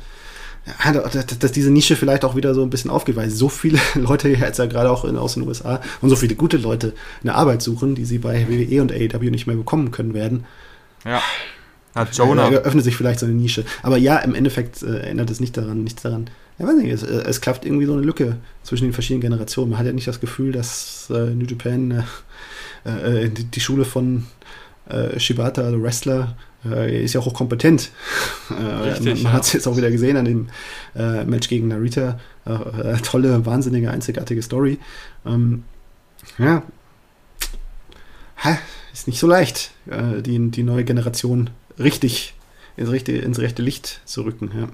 Ja, dass, dass diese Nische vielleicht auch wieder so ein bisschen aufgeht, weil so viele Leute jetzt ja gerade auch in, aus den USA und so viele gute Leute eine Arbeit suchen, die sie bei WWE und AEW nicht mehr bekommen können werden. Ja. Hat Jonah. Da öffnet sich vielleicht so eine Nische. Aber ja, im Endeffekt äh, ändert es nicht daran, nichts daran. Ja, weiß nicht, es, äh, es klafft irgendwie so eine Lücke zwischen den verschiedenen Generationen. Man hat ja nicht das Gefühl, dass äh, New Japan äh, äh die, die, Schule von äh, Shibata, der Wrestler, äh, ist ja auch kompetent. Äh, Richtig, man, man hat es jetzt auch wieder gesehen an dem äh, Match gegen Narita. Äh, tolle, wahnsinnige, einzigartige Story. Ähm, ja, ha, ist nicht so leicht, äh, die, die neue Generation richtig ins rechte, ins rechte Licht zu rücken. Ja.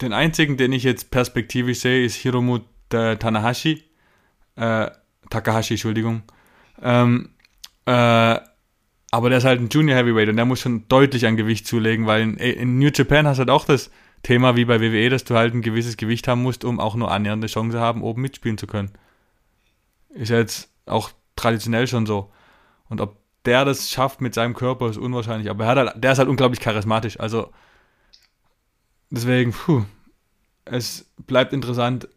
Den einzigen, den ich jetzt perspektivisch sehe, ist Hiromu Tanahashi. Äh, Takahashi, Entschuldigung. Ähm, äh, aber der ist halt ein Junior Heavyweight und der muss schon deutlich an Gewicht zulegen, weil in, in New Japan hast du halt auch das Thema wie bei WWE, dass du halt ein gewisses Gewicht haben musst, um auch nur annähernde Chance haben, oben mitspielen zu können. Ist ja jetzt auch traditionell schon so. Und ob der das schafft mit seinem Körper, ist unwahrscheinlich. Aber er halt, der ist halt unglaublich charismatisch. Also deswegen, puh, es bleibt interessant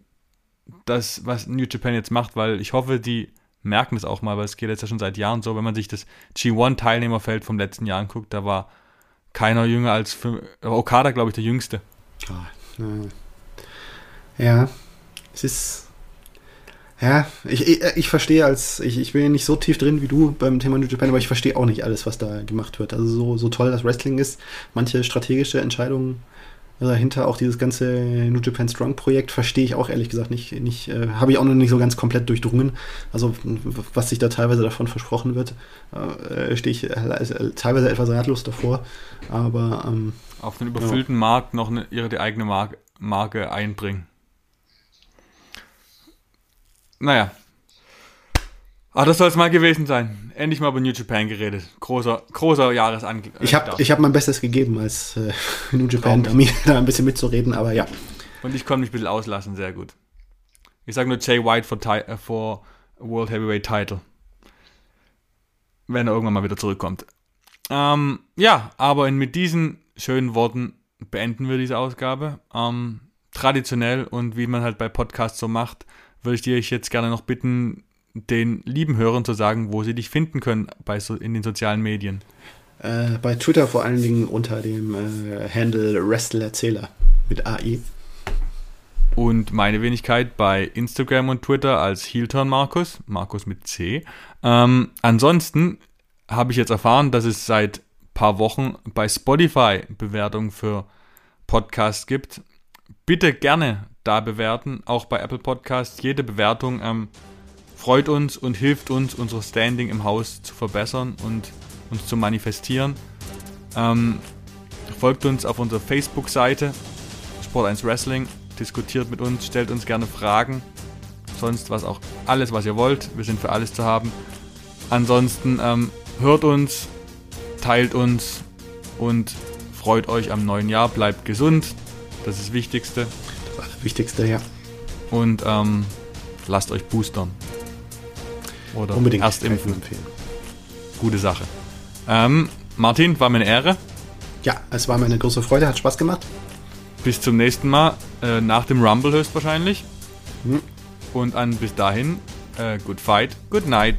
das, was New Japan jetzt macht, weil ich hoffe, die merken das auch mal, weil es geht jetzt ja schon seit Jahren so, wenn man sich das G1-Teilnehmerfeld vom letzten Jahr anguckt, da war keiner jünger als für, Okada, glaube ich, der jüngste. Oh, ja, es ist. Ja, ich, ich, ich verstehe als, ich, ich bin ja nicht so tief drin wie du beim Thema New Japan, aber ich verstehe auch nicht alles, was da gemacht wird. Also so, so toll das Wrestling ist, manche strategische Entscheidungen dahinter auch dieses ganze New Japan Strong Projekt verstehe ich auch ehrlich gesagt nicht, nicht äh, habe ich auch noch nicht so ganz komplett durchdrungen. Also was sich da teilweise davon versprochen wird, äh, stehe ich äh, teilweise etwas ratlos davor. Aber ähm, auf den überfüllten ja. Markt noch eine, ihre die eigene Marke, Marke einbringen. Naja, Ach, das soll es mal gewesen sein. Endlich mal über New Japan geredet. Großer, großer Jahresangriff. Ich habe hab mein Bestes gegeben, als äh, New Japan da, da ein bisschen mitzureden, aber ja. Und ich konnte mich ein bisschen auslassen, sehr gut. Ich sage nur Jay White for, äh, for World Heavyweight Title. Wenn er irgendwann mal wieder zurückkommt. Ähm, ja, aber mit diesen schönen Worten beenden wir diese Ausgabe. Ähm, traditionell und wie man halt bei Podcasts so macht, würde ich dir jetzt gerne noch bitten, den lieben Hörern zu sagen, wo sie dich finden können bei so, in den sozialen Medien? Äh, bei Twitter vor allen Dingen unter dem äh, Handle Wrestlerzähler mit AI. Und meine Wenigkeit bei Instagram und Twitter als Heelturn Markus, Markus mit C. Ähm, ansonsten habe ich jetzt erfahren, dass es seit paar Wochen bei Spotify Bewertungen für Podcasts gibt. Bitte gerne da bewerten, auch bei Apple Podcasts. Jede Bewertung ähm, freut uns und hilft uns, unser Standing im Haus zu verbessern und uns zu manifestieren. Ähm, folgt uns auf unserer Facebook-Seite Sport 1 Wrestling, diskutiert mit uns, stellt uns gerne Fragen, sonst was auch alles, was ihr wollt. Wir sind für alles zu haben. Ansonsten ähm, hört uns, teilt uns und freut euch am neuen Jahr. Bleibt gesund, das ist das Wichtigste. Wichtigste, ja. Und ähm, lasst euch boostern. Oder Unbedingt erst impfen. Empfehlen. Gute Sache. Ähm, Martin, war mir eine Ehre. Ja, es war mir eine große Freude, hat Spaß gemacht. Bis zum nächsten Mal, äh, nach dem Rumble höchstwahrscheinlich. Mhm. Und an bis dahin, äh, good fight, good night.